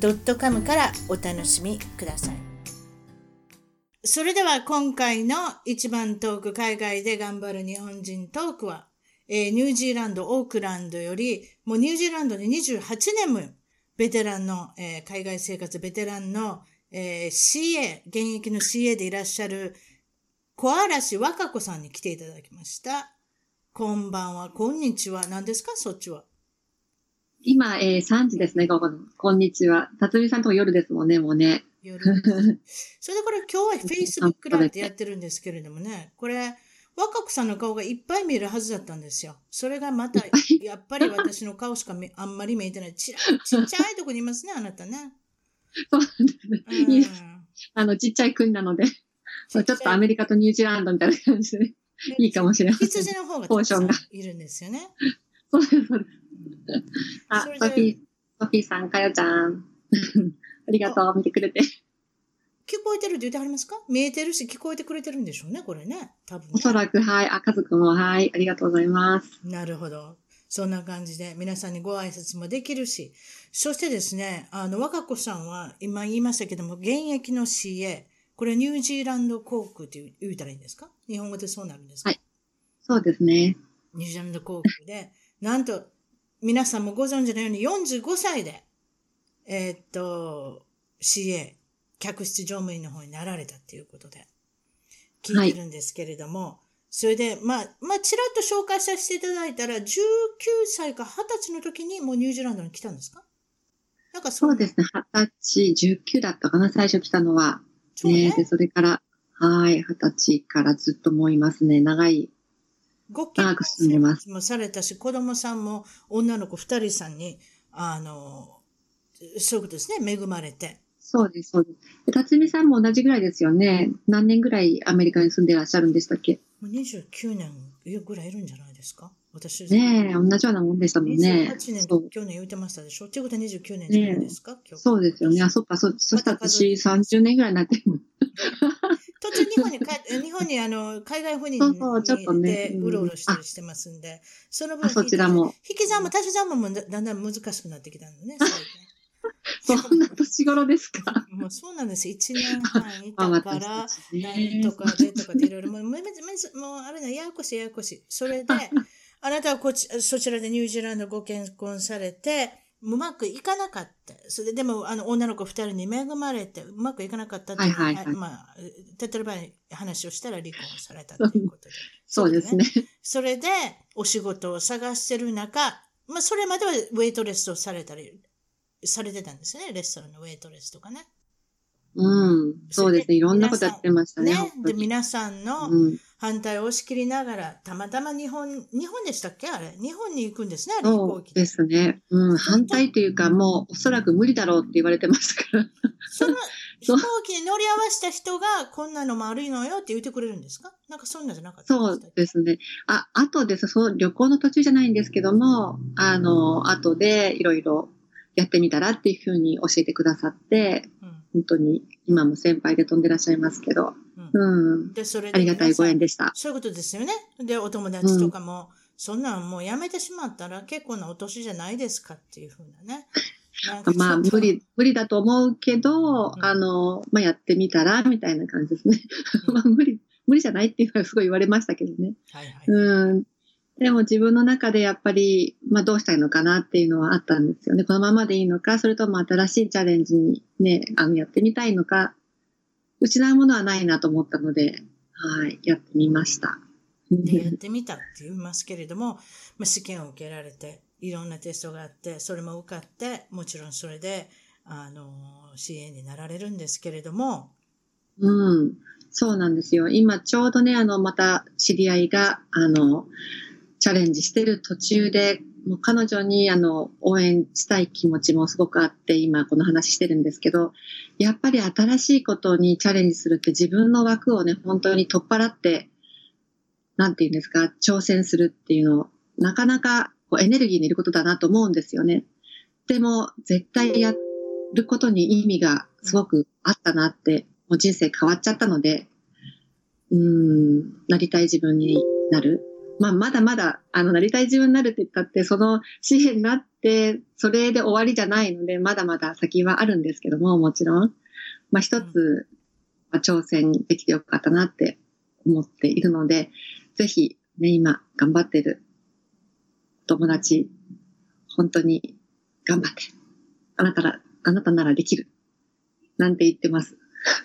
.com からお楽しみくださいそれでは今回の一番トーク海外で頑張る日本人トークは、えー、ニュージーランド、オークランドより、もうニュージーランドに28年もベテランの、えー、海外生活ベテランの、えー、CA、現役の CA でいらっしゃる小嵐和歌子さんに来ていただきました。こんばんは、こんにちは。何ですか、そっちは。今、えー、3時ですね、午後の。こんにちは。辰巳さんとも夜ですもんね、もうね。夜。それでこれ今日は Facebook ライブでやってるんですけれどもね、これ、若子さんの顔がいっぱい見えるはずだったんですよ。それがまた、やっぱり私の顔しかあんまり見えてない。ちちっちゃいとこにいますね、あなたね。そうなんですね。うん、あの、ちっちゃい国なので、ちょっとアメリカとニュージーランドみたいな感じで、いいかもしれない。羊の方がポーションがいるんですよね。そうです、そうです。あ、ソフィー、ソフィーさん、かよちゃん。ありがとう、見てくれて。聞こえてるって言ってはりますか？見えてるし聞こえてくれてるんでしょうね、これね。多分、ね、おそらく、はい。あ、家族も、はい。ありがとうございます。なるほど。そんな感じで皆さんにご挨拶もできるし、そしてですね、あの、若子さんは今言いましたけども、現役の CA、これニュージーランド航空って言うたらいいんですか？日本語でそうなるんですか？はい。そうですね。ニュージーランド航空で、なんと、皆さんもご存知のように45歳で、えー、っと、CA、客室乗務員の方になられたっていうことで、聞いてるんですけれども、はい、それで、まあ、まあ、ちらっと紹介させていただいたら、19歳か20歳の時にもうニュージーランドに来たんですか？なんかそう。ですね、20歳、19だったかな、最初来たのは。ね、ね。で、それから、はい、20歳からずっともういますね、長いご結婚もされたし、子供さんも女の子二人さんに、あの、そういうことですね、恵まれて。そうです、そうです。辰巳さんも同じぐらいですよね。何年ぐらいアメリカに住んでいらっしゃるんでしたっけ？もう ?29 年ぐらいいるんじゃないですか私ねえ、同じようなもんでしたもんね。28年、去年言ってましたでしょっていうことは29年じゃないですか、ね、そうですよね。あ、そっか、そ、そしたら私30年ぐらいになってる。途中日本に帰日本にあの、海外赴任にそうちょっとね、うろうろしたりしてますんで、その分、そちらも。引き算も足し算もだんだん難しくなってきたのね、そんな年頃ですかもうそうなんです。1年半いたから、何とかでとかでいろいろ、もう、めめもうあれだ、ややこしいややこしい。それで、あなたはこっち、そちらでニュージーランドご結婚されて、うまくいかなかった。それでも、あの、女の子二人に恵まれて、うまくいかなかったはいはいはい、まあ、手っ取り早い話をしたら離婚されたということで。そうですね。それで、お仕事を探してる中、まあ、それまではウェイトレスをされたり、されてたんですね。レストランのウェイトレスとかね。うん。そうですね。いろんなことやってましたね。ねで、皆さんの反対を押し切りながら、たまたま日本、日本でしたっけ？あれ。日本に行くんですね、あれ、飛行機で。ですね。うん。反対というか、もう、おそらく無理だろうって言われてましたから。その飛行機に乗り合わせた人が、こんなのも悪いのよって言ってくれるんですか？なんかそんなじゃなかったそうですね。あ、あとです、その旅行の途中じゃないんですけども、あの、後でいろいろやってみたらっていうふうに教えてくださって、うん、本当に今も先輩で飛んでらっしゃいますけど、うん。うん、で、それでありがたいご縁でした。そういうことですよね。で、お友達とかも、うん、そんなんもうやめてしまったら結構なお年じゃないですかっていうふうなね。まあ、無理、無理だと思うけど、うん、あの、まあ、やってみたら、みたいな感じですね。まあ、無理、無理じゃないっていうのはすごい言われましたけどね。はいはい。うん。でも自分の中でやっぱり、まあどうしたいのかなっていうのはあったんですよね。このままでいいのか、それとも新しいチャレンジにね、あの、やってみたいのか、失うものはないなと思ったので、はい、やってみました。で、やってみたって言いますけれども、まあ、試験を受けられて、いろんなテストがあって、それも受かって、もちろんそれで、あの、支援になられるんですけれども。うん、そうなんですよ。今ちょうどね、あの、また知り合いが、あの、チャレンジしてる途中で、もう彼女にあの応援したい気持ちもすごくあって今この話してるんですけど、やっぱり新しいことにチャレンジするって自分の枠をね、本当に取っ払って、なんて言うんですか、挑戦するっていうのを、なかなかこうエネルギーにいることだなと思うんですよね。でも、絶対やることに意味がすごくあったなって、もう人生変わっちゃったので、うん、なりたい自分になる。まあ、まだまだ、あの、なりたい自分になるって言ったって、その紙幣になって、それで終わりじゃないので、まだまだ先はあるんですけども、もちろん。まあ、一つ、まあ、挑戦できてよかったなって思っているので、ぜひ、ね、今、頑張ってる友達、本当に頑張って。あなたら、あなたならできる。なんて言ってます。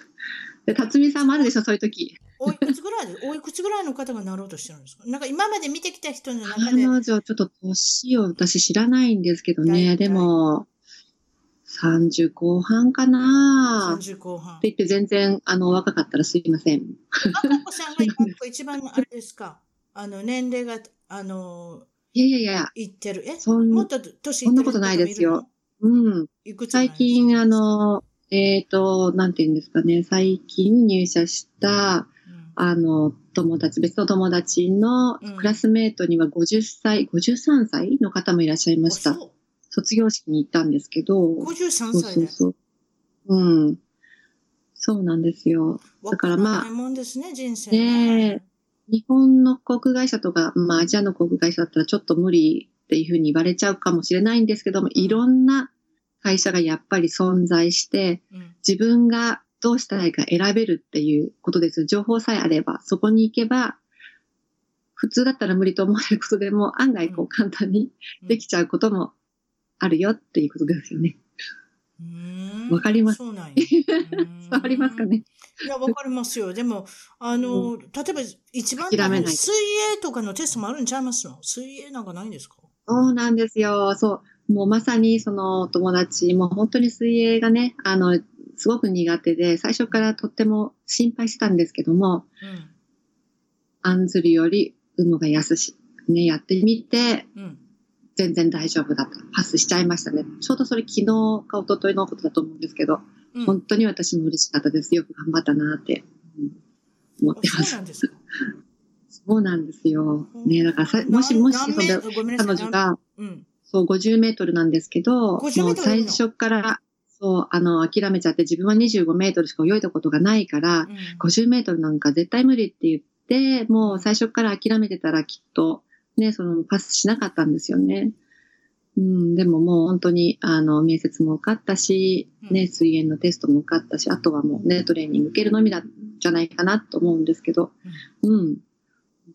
で、辰巳さんもあるでしょ、そういう時。おいくつぐらいで、おいくつぐらいの方がなろうとしてるんですか？なんか今まで見てきた人の中で。彼女、ちょっと年を私知らないんですけどね、でも、30後半かな30後半。って言って全然、あの、若かったらすいません。若子さんが一番、あれですか？あの、年齢が、あの、いやいやいや。言ってる。えそんもっと年そんなことないですよ。うん。最近、あの、えっ、ー、と、なんて言うんですかね、最近入社した、あの、友達、別の友達のクラスメートには50歳、うん、53歳の方もいらっしゃいました。卒業式に行ったんですけど。53歳そうそうそう。うん。そうなんですよ。だからまあ。もんですね、人生ね。日本の航空会社とか、まあアジアの航空会社だったらちょっと無理っていうふうに言われちゃうかもしれないんですけども、いろんな会社がやっぱり存在して、自分がどうしたらいいか選べるっていうことです。情報さえあれば、そこに行けば、普通だったら無理と思われることでも、案外こう簡単にできちゃうこともあるよっていうことですよね。わかります？そうなん わかりますかね？いや、わかりますよ。でも、あの、例えば一番水泳とかのテストもあるんちゃいますの？水泳なんかないんですか？そうなんですよ。そう。もうまさにその友達も本当に水泳がね、あの、すごく苦手で、最初からとっても心配してたんですけども、うん、案ずるより有無が安し、ね、やってみて、うん、全然大丈夫だった。パスしちゃいましたね。ちょうどそれ昨日か一昨日のことだと思うんですけど、うん、本当に私も嬉しかったです。よく頑張ったなって、思ってます。そうなんですか？そうなんですよ。ね、だからさ、もしもし、その、彼女が、うん、そう、50メートルなんですけど、もう最初から、そう、あの、諦めちゃって自分は25メートルしか泳いだことがないから、うん、50メートルなんか絶対無理って言って、もう最初から諦めてたらきっと、ね、そのパスしなかったんですよね。うん、でももう本当に、あの、面接も受かったし、ね、水泳のテストも受かったし、あとはもうね、トレーニング受けるのみだ、じゃないかなと思うんですけど、うん、うん、本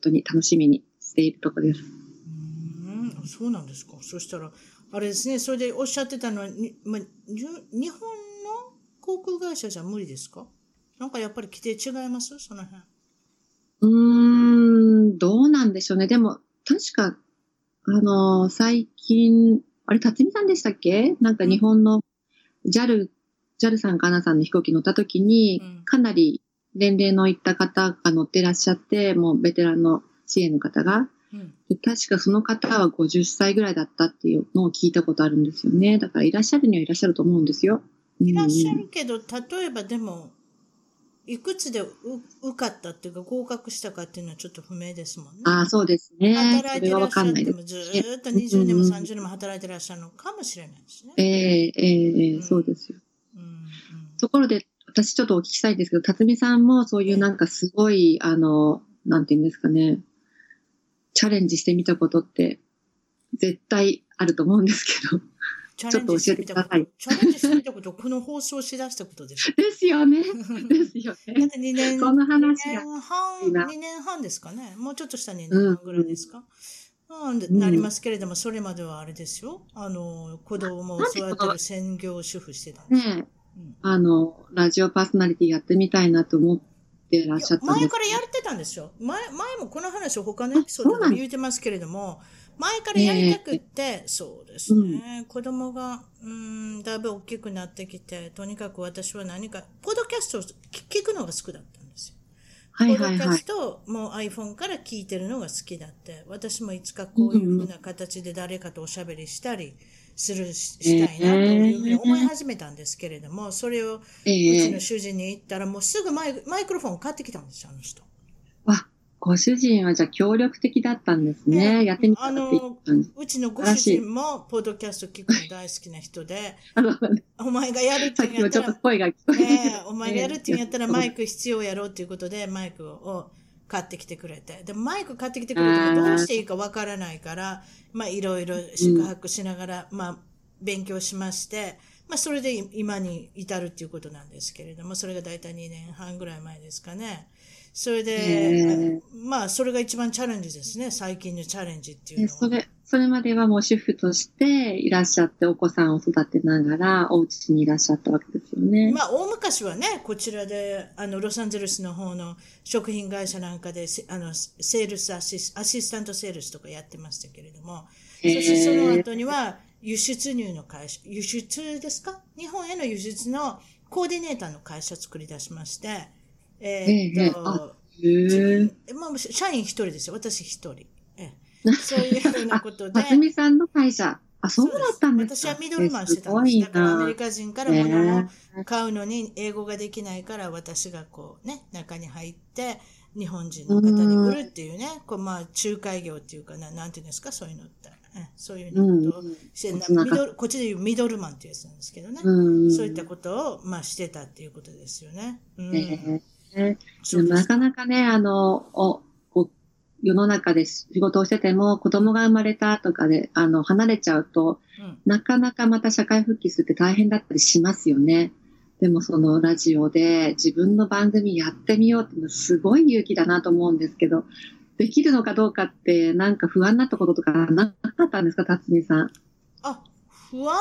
当に楽しみにしているとこです。うん、そうなんですか。そしたら、あれですね、それでおっしゃってたのは、にまあ、日本の航空会社じゃ無理ですか？なんかやっぱり規定違います？その辺。うーん、どうなんでしょうね。でも、確か、あの、最近、あれ、辰巳さんでしたっけ？なんか日本の JAL、JAL さんかなさんの飛行機乗った時に、かなり年齢のいった方が乗ってらっしゃって、もうベテランの CA の方が、で確かその方は50歳ぐらいだったっていうのを聞いたことあるんですよね。だからいらっしゃるにはいらっしゃると思うんですよ。いらっしゃるけど、例えばでも、いくつで受かったっていうか合格したかっていうのはちょっと不明ですもんね。ああ、そうですね。働いてらっしゃってもずっと20年も30年も働いてらっしゃるのかもしれないですね。ええええそうですよ。うん、うん、ところで、私ちょっとお聞きしたいんですけど、辰巳さんもそういうなんかすごい、あの、なんていうんですかね、チャレンジしてみたことって絶対あると思うんですけど。ちょっと教えてください。チャレンジしてみたこと、この放送しだしたことです。ですよね。ですよね。2年、その話が2年半、2年半ですかね。もうちょっとした2年半ぐらいですか。うん、うん、なりますけれども、それまではあれですよ。あの、子供を育てる専業主婦してたんです。ね、うん、あの、ラジオパーソナリティやってみたいなと思ってらっしゃった前からやってたんですよ。前、前もこの話を他のエピソードで言ってますけれども、前からやりたくって、そうですね、うん、子供が、うん、だいぶ大きくなってきて、とにかく私は何か、ポッドキャストを聞くのが好きだったんですよ。はいはいはい。ポッドキャストも iPhone から聞いてるのが好きだって。私もいつかこういうふうな形で誰かとおしゃべりしたりする、したいなというふうに思い始めたんですけれども、それをうちの主人に言ったらもうすぐマイマイクロフォン買ってきたんですよ、あの人。ご主人はじゃあ協力的だったんですね。やってみたあの、うちのご主人も、ポッドキャスト聞くの大好きな人で、お前がやるって言ったら、お前がやるって言ったらマイク必要やろうっていうことで、マイクを買ってきてくれて。でもマイク買ってきてくれてもどうしていいかわからないから、まあいろいろ宿泊しながら、まあ勉強しまして、まあそれで今に至るっていうことなんですけれども、それが大体2年半ぐらい前ですかね。それで、まあ、それが一番チャレンジですね。最近のチャレンジっていうのは。それ、それまではもう主婦としていらっしゃって、お子さんを育てながら、お家にいらっしゃったわけですよね。まあ、大昔はね、こちらで、あの、ロサンゼルスの方の食品会社なんかで、あの、セールスアシス、アシスタントセールスとかやってましたけれども、そしてその後には、輸出入の会社、輸出ですか？日本への輸出のコーディネーターの会社作り出しまして、えー、っと、ええまあ、社員一人ですよ。私一人。そういうふうなことで。あつみさんの会社。あ、そうだったんですか私はミドルマンしてたんです。だからアメリカ人から物を買うのに英語ができないから私がこうね、中に入って、日本人の方に売るっていうね、こうまあ仲介業っていうかな、なんていうんですか、そういうのって。そういうのことをして、ミドルこっちでいうミドルマンっていうやつなんですけどね。そういったことを、まあ、してたっていうことですよね。うんえー。なかなかね、あの、お世の中で仕事をしてても子供が生まれたとかで、あの、離れちゃうと、うん、なかなかまた社会復帰するって大変だったりしますよね。でもそのラジオで自分の番組やってみようってすごい勇気だなと思うんですけど、できるのかどうかってなんか不安になったこととかなかったんですか、辰巳さん？あ、不安だ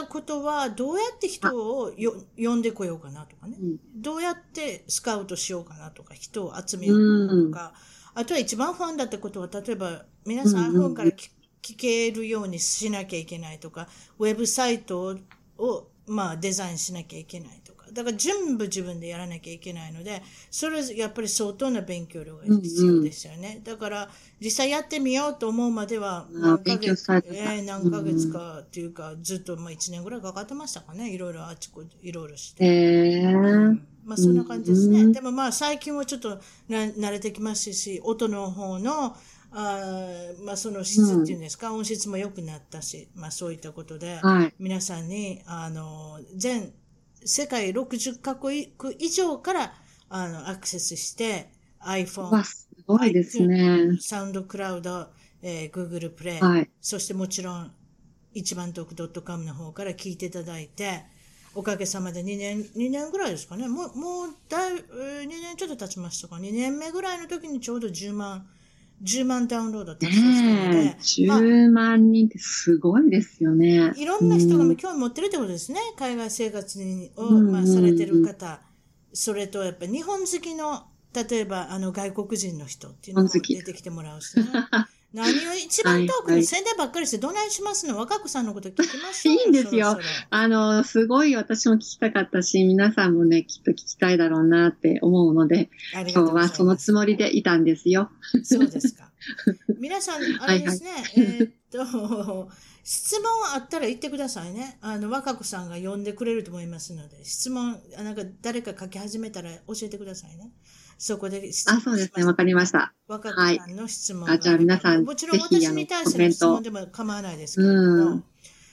ったことは、どうやって人をよ呼んでこようかなとかね、うん、どうやってスカウトしようかなとか、人を集めようかなとか、うん、あとは一番不安だったことは、例えば皆さん iPhone から聞けるようにしなきゃいけないとか、ウェブサイトを、まあ、デザインしなきゃいけないとか、だから全部自分でやらなきゃいけないので、それやっぱり相当な勉強量が必要ですよね。だから、実際やってみようと思うまでは、何ヶ月、えー、何ヶ月かっていうか、ずっとまあ1年ぐらいかかってましたかね。いろいろあちこち、いろいろして。えー、うん、まあそんな感じですね。うん、でもまあ最近はちょっとな慣れてきますし、音の方の、あまあその質っていうんですか、うん、音質も良くなったし、まあそういったことで、はい、皆さんに、あの、全世界60カ国以上からあのアクセスして iPhone、すごいですね。サウンドクラウド、えー、Google プレイ、はい、そしてもちろん一番トーク .com の方から聞いていただいて、おかげさまで2年、2年ぐらいですかね。もう、もうだい、2年ちょっと経ちましたか。2年目ぐらいの時にちょうど10万、10万ダウンロード達成したので。ね、10万人ってすごいですよね。いろんな人が興味持ってるってことですね。海外生活を、まあ、されてる方。それと、やっぱ日本好きの、例えば、あの、外国人の人っていうのも出てきてもらうし、ね。何を一番遠くに宣伝ばっかりしてどないしますの？若子さんのこと聞きましょういいんですよ。あの、すごい私も聞きたかったし、皆さんもね、きっと聞きたいだろうなって思うので、今日はそのつもりでいたんですよ。そうですか。皆さん、あれですね、はいはい、えー、っと、質問あったら言ってくださいね。あの、若子さんが呼んでくれると思いますので、質問、なんか誰か書き始めたら教えてくださいね。そこで質問あ、そうですね。わかりました。若子さんの質問、はい、あ、じゃあ皆さん、もちろん私に対しての質問でも構わないですけども。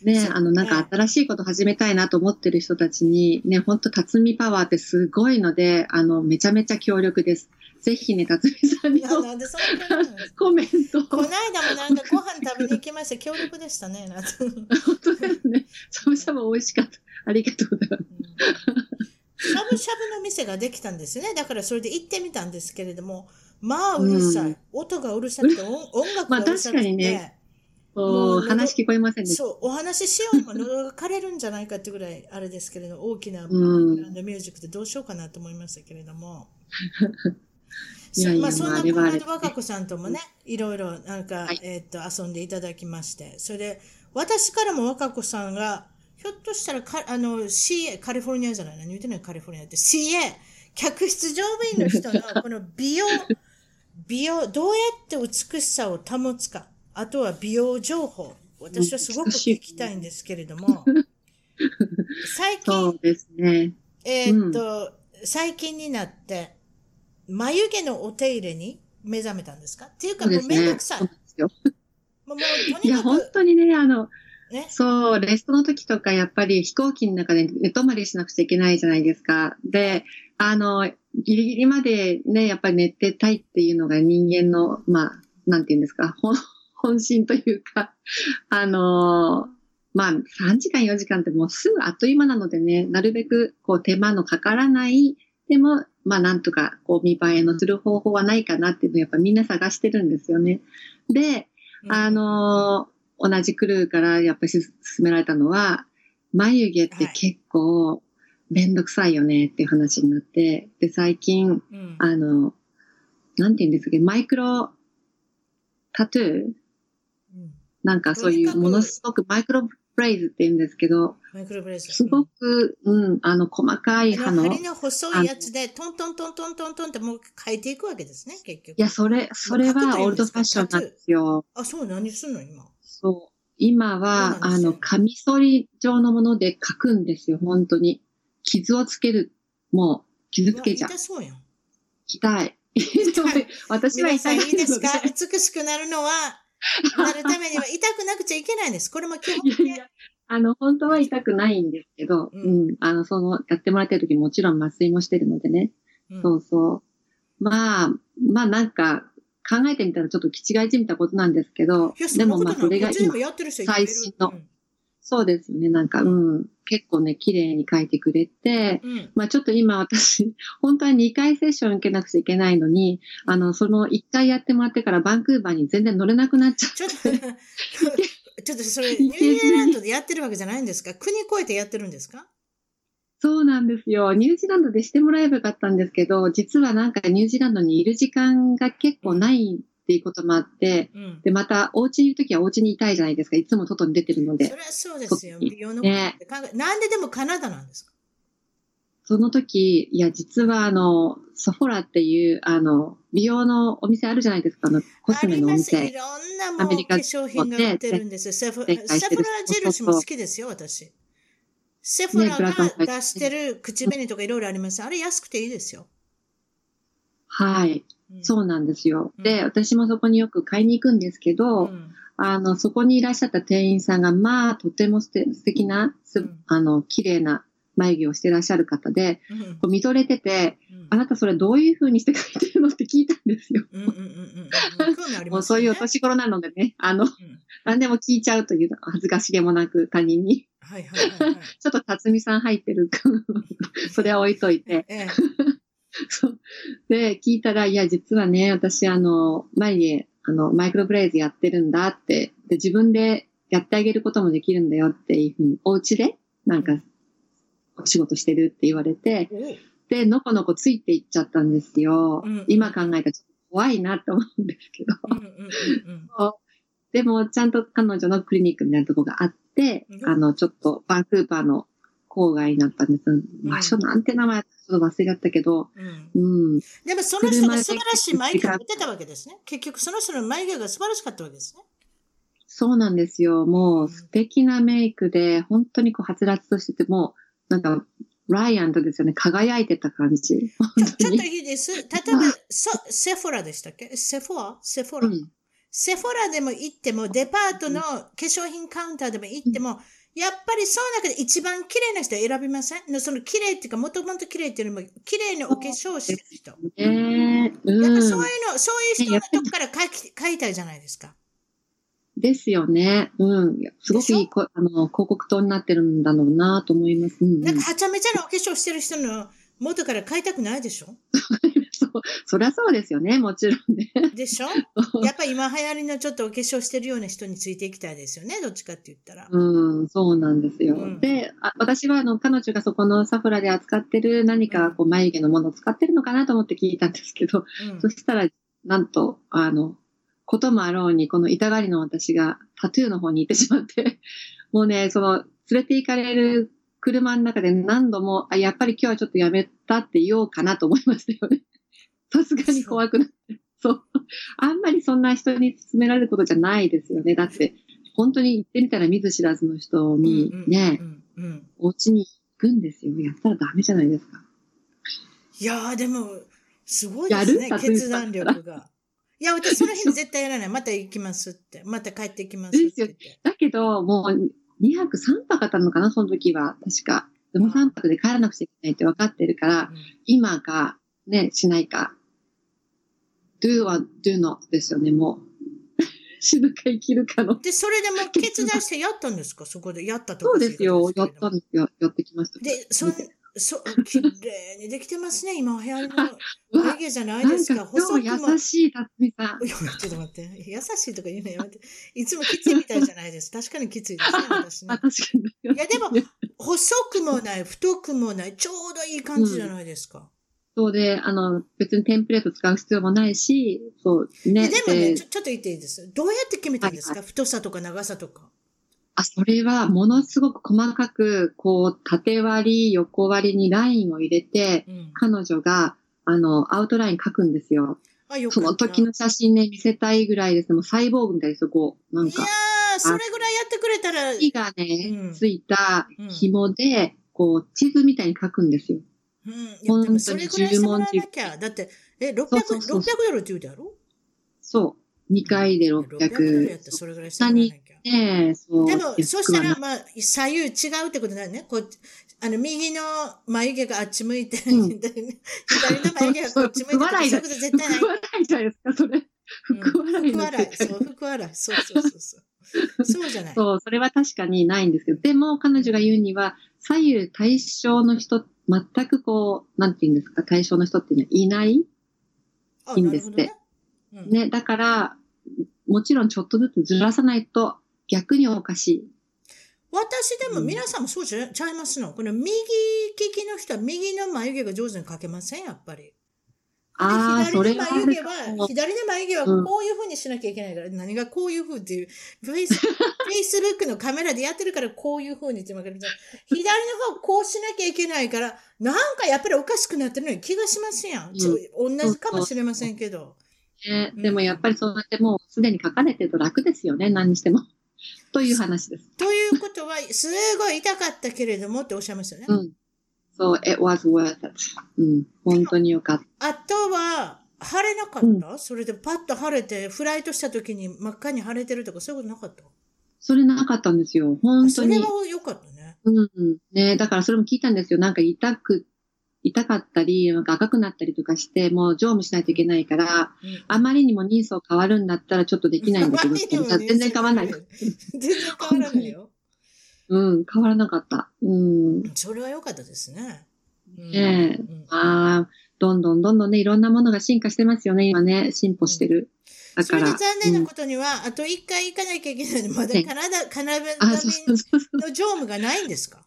ね、あの、なんか新しいこと始めたいなと思ってる人たちに、ね、本当辰巳パワーってすごいので、あの、めちゃめちゃ強力です。ぜひね、辰巳さんになんでそんなコメント。この間もなんかご飯食べに行きました。強力でしたね。本当ですね。しゃぶしゃぶ美味しかった。ありがとうございます。しゃぶしゃぶの店ができたんですね。だからそれで行ってみたんですけれども、まあうるさい。うん、音がうるさくて、音楽がうるさくて。まあ確かにね。話聞こえませんでそう、お話ししようも喉が枯れるんじゃないかってぐらいあれですけれど、大きなバンドミュージックでどうしようかなと思いましたけれども。いやいやまあ、そんなこの間若子さんともね、いろいろなんか、はい、えっ、と、遊んでいただきまして、それで、私からも若子さんが、ひょっとしたらか、あの、CA、カリフォルニアじゃない何言ってないカリフォルニアって、CA、客室乗務員の人の この美容、美容、どうやって美しさを保つか、あとは美容情報。私はすごく聞きたいんですけれども、最近、そうですね。えー、っと、うん、最近になって、眉毛のお手入れに目覚めたんですか？っていうか、もうめんどくさい。もういや、本当にね、あの、ね、そう、レストの時とか、やっぱり飛行機の中で寝泊まりしなくちゃいけないじゃないですか。で、あの、ギリギリまでね、やっぱり寝てたいっていうのが人間の、まあ、なんていうんですか、本、本心というか、あのまあ、3時間、4時間ってもうすぐあっという間なのでね、なるべく、こう、手間のかからない、でも、まあ、なんとか、こう、見栄えのする方法はないかなっていうのをやっぱみんな探してるんですよね。で、あの同じクルーからやっぱり勧められたのは、眉毛って結構めんどくさいよねっていう話になって、で、最近、うん、あの、なんて言うんですかマイクロタトゥー、うん、なんかそういうものすごくマイクロブレイズって言うんですけど、マイクロブレイズ。すごく、うん、あの、細かい刃の。針の細いやつで、トントントントントントンってもう変えていくわけですね、結局。いや、それ、それはオールドファッションなんですよ。あ、そう、何すんの今。そう。今は、あの、カミソリ状のもので書くんですよ、本当に。傷をつける。もう、傷つけちゃう。痛そうやん。痛い。私は痛い。いいですか？美しくなるのは、なるためには痛くなくちゃいけないんです。これも基本的に。あの、本当は痛くないんですけど、うん、うん、あの、その、やってもらってる時もちろん麻酔もしてるのでね。うん、そうそう。まあ、まあなんか、考えてみたらちょっと気違いじみたことなんですけど、でもまあそれが今、最新の、そうですよね、なんか、うん、結構ね、綺麗に書いてくれて、うん、まあちょっと今私、本当は2回セッション受けなくちゃいけないのに、あの、その1回やってもらってからバンクーバーに全然乗れなくなっちゃって。ちょっと、ちょっとそれ、ニュージーランドでやってるわけじゃないんですか？国越えてやってるんですか？そうなんですよ。ニュージーランドでしてもらえばよかったんですけど、実はなんかニュージーランドにいる時間が結構ないっていうこともあって、うん、で、またお家にいるときはお家にいたいじゃないですか。いつも外に出てるので。それはそうですよ。美容のね、なんででもカナダなんですかその時、いや、実はあの、ソフォラっていう、あの、美容のお店あるじゃないですか、あの、コスメのお店。いろんなもう化粧品が売ってるんですセフセフォラ印も好きですよ、私。セフォラが出してる口紅とかいろいろあります。あれ安くていいですよ。はい。うん、そうなんですよ。で、私もそこによく買いに行くんですけど、うん、あの、そこにいらっしゃった店員さんが、まあ、とても素敵な、すあの、綺麗な眉毛をしてらっしゃる方で、うん、こう見とれてて、あなたそれどういう風にして描いてるのって聞いたんですよ。もうそういうお年頃なのでね、あの、何でも聞いちゃうという恥ずかしげもなく他人に。はいはいはい、はい、ちょっと辰巳さん入ってるそれは置いといて。で、聞いたら、いや、実はね、私、あの、前に、あの、マイクロブレイズやってるんだって、で、自分でやってあげることもできるんだよっていうふうに、お家で、なんか、お仕事してるって言われて、で、のこのこついていっちゃったんですよ。うんうん、今考えたらちょっと怖いなって思うんですけど。でも、ちゃんと彼女のクリニックみたいなとこがあって、あの、ちょっとバンクーバーの郊外になったんです。場所なんて名前ちょっと忘れちゃったけど。うん。うん、でもその人が素晴らしい眉毛を持ってたわけですね。結局その人の眉毛が素晴らしかったわけですね。そうなんですよ。もう素敵なメイクで、本当にこう、はつらつとしてて、もなんか、ライアントですよね。輝いてた感じ。ちょっといいです。例えば、セフォラでしたっけ？セフォア？セフォラ、うん、セフォラでも行っても、デパートの化粧品カウンターでも行っても、やっぱりその中で一番綺麗な人選びません？その綺麗っていうか、もともと綺麗っていうよりも、綺麗なお化粧してる人。えーうん、やっぱそういうの、そういう人のとこから書き書いたいじゃないですか。ですよね。うん。すごくいいこあの広告塔になってるんだろうなと思います。うん、なんかはちゃめちゃなお化粧してる人の元から買いたくないでしょ？そりゃそうですよね、もちろんね。でしょ？やっぱり今流行りのちょっとお化粧してるような人についていきたいですよね、どっちかって言ったら。うん、そうなんですよ。うん、であ、私はあの彼女がそこのサフラで扱ってる何かこう眉毛のものを使ってるのかなと思って聞いたんですけど、うん、そしたら、なんと、あの、こともあろうに、この痛がりの私がタトゥーの方に行ってしまって、もうね、その、連れて行かれる車の中で何度も、あ、やっぱり今日はちょっとやめたって言おうかなと思いましたよね。さすがに怖くなって。そう。あんまりそんな人に勧められることじゃないですよね。だって、本当に行ってみたら見ず知らずの人にね、お家に行くんですよ。やったらダメじゃないですか。いやー、でも、すごいですね、決断力が。いや、私その日に絶対やらない。また行きますって。また帰ってきますって。だけど、もう2泊3泊あったのかな、その時は。確か。でも3泊で帰らなくちゃいけないって分かってるから、うん、今か、ね、しないか。do は do not ですよね、もう。死ぬか生きるかの。で、それでも決断してやったんですか？そこでやったとそうですよ。やったんですよ。やってきました。で、そん、そう、綺麗にできてますね。今流行りの 眉毛じゃないですか。細くも。優しい、辰巳さん。ちょっと待って。優しいとか言うのやめて。いつもきついみたいじゃないです。確かにきついですね、私ね。確かに。いや、でも、細くもない、太くもない、ちょうどいい感じじゃないですか。うんそうで、あの、別にテンプレート使う必要もないし、そうね。でもねちょ、ちょっと言っていいですどうやって決めたんですか、はいはい、太さとか長さとか。あ、それはものすごく細かく、こう、縦割り、横割りにラインを入れて、うん、彼女が、あの、アウトライン書くんですよ。あよその時の写真ね、見せたいぐらいです。もうサイボーグみたいです、こう、なんか。いやー、それぐらいやってくれたら。火がね、うん、ついた紐で、こう、地図みたいに書くんですよ。うん。本当に10文字。だって、え、600、そうそうそう600ドルって言うでやろ？そう。2回で600。600ドルやったらそれぐらいねそう。でも、そしたら、まあ、左右違うってことだよね。こう、あの、右の眉毛があっち向いて、うん、左の眉毛がこっち向いて、福笑いだ。絶対ない。福笑いじゃないですか、それ。福笑い。福笑い。そう、福笑い。そうそうそうそう。そうじゃない。そう、それは確かにないんですけど、でも彼女が言うには、左右対称の人、全くこう、なんて言うんですか、対象の人っていうのはいないいいんですって。ねうん、ね、だから、もちろんちょっとずつずらさないと逆におかしい。私でも皆さんもそうちゃいますの？この右利きの人は右の眉毛が上手に描けません？やっぱり。ああ、左の眉毛は、左の眉毛はこういう風にしなきゃいけないから、うん、何がこういう風っていう、フェイス、フェイスブックのカメラでやってるからこういう風にって分かる左の方こうしなきゃいけないから、なんかやっぱりおかしくなってるのに気がしますやん。うん、同じかもしれませんけど。ね、でもやっぱりそうやってもうすでに書かれてると楽ですよね、何にしても。という話です。ということは、すごい痛かったけれどもっておっしゃいますよね。うん。そう、it was worth it. うん。本当によかった。あとは、晴れなかった、うん、それでパッと晴れて、フライトした時に真っ赤に晴れてるとかそういうことなかった？それなかったんですよ。本当に。それは良かったね。うん、うん。ねだからそれも聞いたんですよ。なんか痛く痛かったり、なんか赤くなったりとかして、もう乗務しないといけないから、うん、あまりにも人相変わるんだったらちょっとできないんだけど、全然 変わらない。全然変わらないよ。うん、変わらなかった。うん。それは良かったですね。ねえ、うん、ああ、どんどんどんどんね、いろんなものが進化してますよね、今ね、進歩してる。だから。それで残念なことには、うん、あと一回行かなきゃいけないのまだカナダ、カナダ便の乗務がないんですか？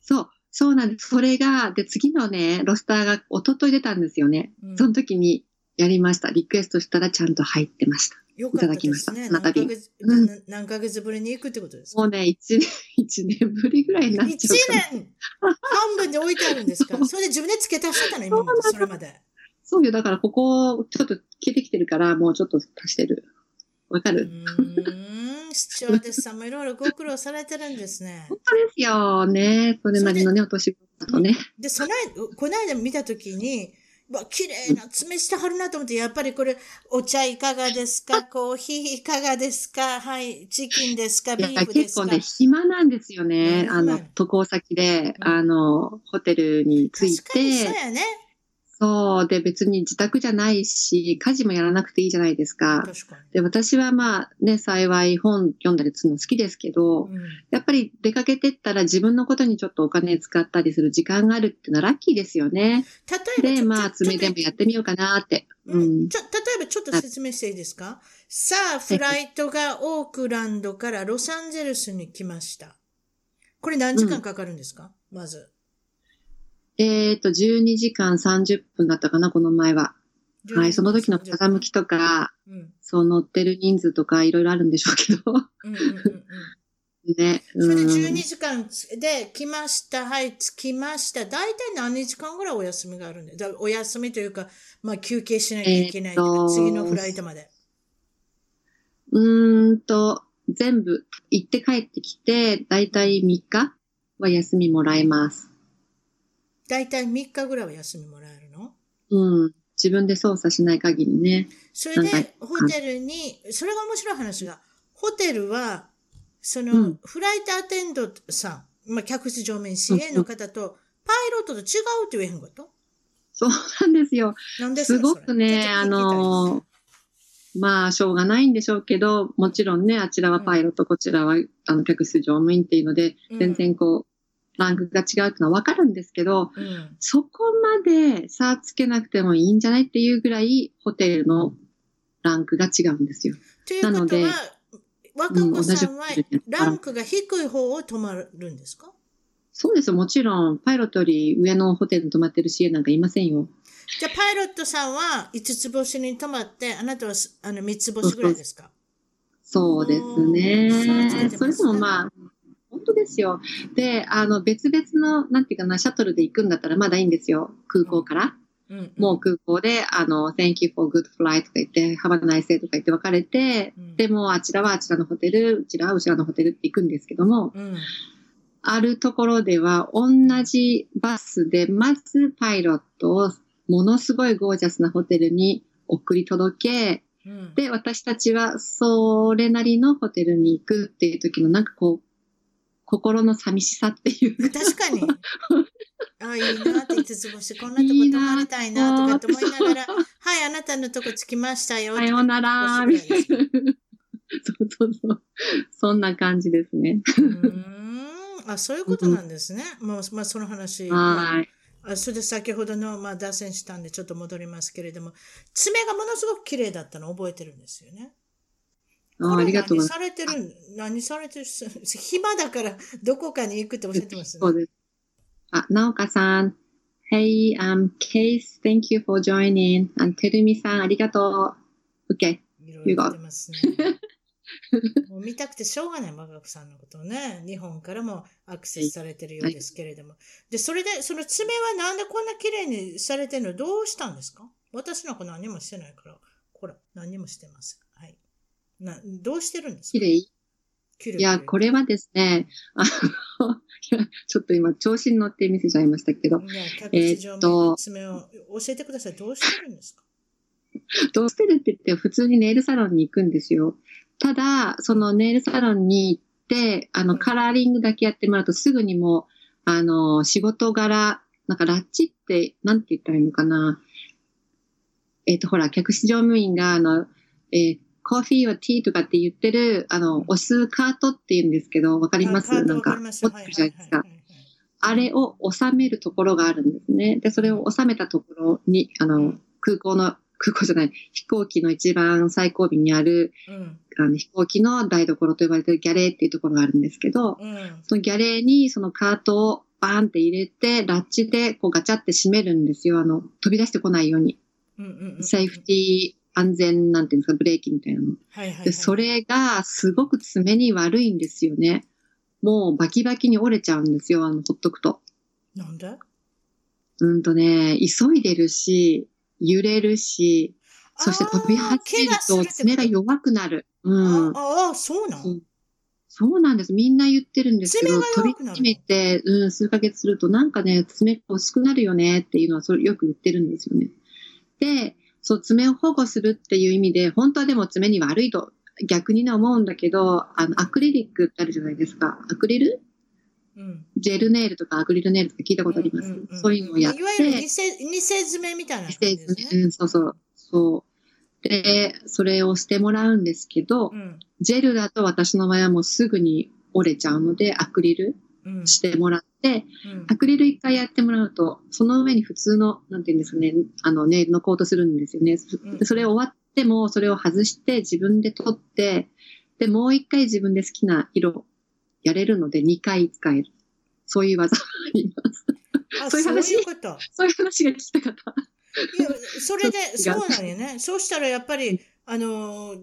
そう。そうなんです。それが、で、次のね、ロスターが一昨日出たんですよね。うん、その時にやりました。リクエストしたらちゃんと入ってました。よかったね。いただきました。何ヶ月、うん、何ヶ月ぶりに行くってことですか？もうね、一年、一年ぶりぐらいになっちゃう一年半分で置いてあるんですか？それで自分で付け足してたの？今まで、それまで。そうよ。だからここ、ちょっと消えてきてるから、もうちょっと足してる。わかる？うん視聴ですさんもいろいろご苦労されてるんですね。本当ですよね。それなりのね、お年とね。で、その間、この間見たときに、わ、綺麗な爪してはるなと思って、やっぱりこれ、お茶いかがですか？コーヒーいかがですか？はい、チキンですか？ビーフですか？結構ね、暇なんですよね。あの、渡航先で、あの、ホテルに着いて。確かにそうやね。そう。で、別に自宅じゃないし、家事もやらなくていいじゃないですか。確かに。で、私はまあね、幸い本読んだりするの好きですけど、うん、やっぱり出かけてったら自分のことにちょっとお金使ったりする時間があるっていうのはラッキーですよね。例えば。で、まあ、爪でもやってみようかなって。うん。ちょ、例えばちょっと説明していいですか？さあ、フライトがオークランドからロサンゼルスに来ました。これ何時間かかるんですか、うん、まず。えっ、ー、と、12時間30分だったかな、この前は。はい、その時の風向きとか、うん、そう乗ってる人数とかいろいろあるんでしょうけど。うんうんうん ね。それで12時間で来ました、はい、着きました。大体何時間ぐらいお休みがあるんで、お休みというか、まあ休憩しなきゃいけない、えー、次のフライトまで。うーんと、全部行って帰ってきて、大体3日は休みもらえます。大体3日ぐらいは休みもらえるの？うん。自分で操作しない限りね。それで、ホテルに、それが面白い話が、ホテルは、その、うん、フライトアテンドさん、まあ、客室乗務員 CA の方と、パイロットと違うって言えへんこと？そうなんですよ。なんですごくね、あの、まあ、しょうがないんでしょうけど、もちろんね、あちらはパイロット、うん、こちらはあの客室乗務員っていうので、全然こう、ランクが違うっていうのはわかるんですけど、うん、そこまで差つけなくてもいいんじゃないっていうぐらい、ホテルのランクが違うんですよ。なので、若子さんはランクが低い方を泊まるんですか？そうですもちろん、パイロットより上のホテルに泊まってる CA なんかいませんよ。じゃあ、パイロットさんは5つ星に泊まって、あなたはあの3つ星ぐらいですか？そうですね。それでもまあ、本当ですよ。で、あの、別々の、なんていうかな、シャトルで行くんだったらまだいいんですよ。空港から。うんうん、もう空港で、あの、Thank you for good flight とか言って、Have a nice day とか言って別れて、うん、でも、あちらはあちらのホテル、うちらはうちらのホテルって行くんですけども、うん、あるところでは、同じバスで、まずパイロットをものすごいゴージャスなホテルに送り届け、うん、で、私たちはそれなりのホテルに行くっていう時のなんかこう、心の寂しさっていう。確かに。あいいなってつつぼして、こんなとこ泊まりたいなとかって思いながら、はい、あなたのとこ着きましたよ。さようなら。そうそうそう。そんな感じですね。うんあ、そういうことなんですね。もう、まあ、その話。はい。あそれで先ほどの、まあ、脱線したんでちょっと戻りますけれども、爪がものすごく綺麗だったのを覚えてるんですよね。あありがとうございます。何されてる、何されてる、暇だからどこかに行くっておっしゃってますね。そうです。あ、なおかさん。Hey, um, Case, thank you for joining. And てるみさん、ありがとう。OK. いろいろますね。もう見たくてしょうがない、マガクさんのことをね。日本からもアクセスされてるようですけれども。はい、で、それで、その爪はなんでこんな綺麗にされてるの？どうしたんですか？私なんか何もしてないから、ほら、何もしてます。はい。な、どうしてるんですか？綺麗いや、これはですね、あの、ちょっと今、調子に乗って見せちゃいましたけど、えっと、爪を教えてください。どうしてるんですか？どうしてるって言って、普通にネイルサロンに行くんですよ。ただ、そのネイルサロンに行って、あの、カラーリングだけやってもらうとすぐにもう、あの、仕事柄、なんかラッチって、なんて言ったらいいのかな。えっ、ー、と、ほら、客室乗務員が、あの、えー、コーヒーはティーとかって言ってる、あの、押すカートって言うんですけど、わかります？なんか、持ってるじゃないですか。あれを収めるところがあるんですね。で、それを収めたところに、あの、空港の空港じゃない、飛行機の一番最後尾にある、うん、あの飛行機の台所と呼ばれてるギャレーっていうところがあるんですけど、うん、そのギャレーにそのカートをバーンって入れて、ラッチでこうガチャって閉めるんですよ。あの、飛び出してこないように。セーフティー安全なんていうんですか、ブレーキみたいなの。はいはいはい、でそれがすごく爪に悪いんですよね。もうバキバキに折れちゃうんですよ、あの、ほっとくと。なんで？うんとね、急いでるし、揺れるし、そして飛び走ると爪が弱くなる。うん。ああ、そうなのそうなんです。みんな言ってるんですけど、飛び始めて、うん、数ヶ月すると、なんかね、爪が薄くなるよねっていうのは、それよく言ってるんですよね。で、そう、爪を保護するっていう意味で、本当はでも爪に悪いと逆にね思うんだけど、あの、アクリリックってあるじゃないですか。アクリル？うん、ジェルネイルとかアクリルネイルとか聞いたことあります、うんうんうん、そういうのをやって。いわゆる偽偽爪みたいな、ね、偽爪、うん、そうそう。そう。で、それをしてもらうんですけど、うん、ジェルだと私の場合はもうすぐに折れちゃうので、アクリルしてもらって、うん、アクリル一回やってもらうと、その上に普通の、なんていうんですかね、あの、ネイルのコートするんですよね。うん、それ終わっても、それを外して自分で取って、で、もう一回自分で好きな色やれるので2回使える。そういう技があります。そういう話そういうこと。そういう話が聞きたかった。いや、それで、そうなんよね。そうしたらやっぱり、あの、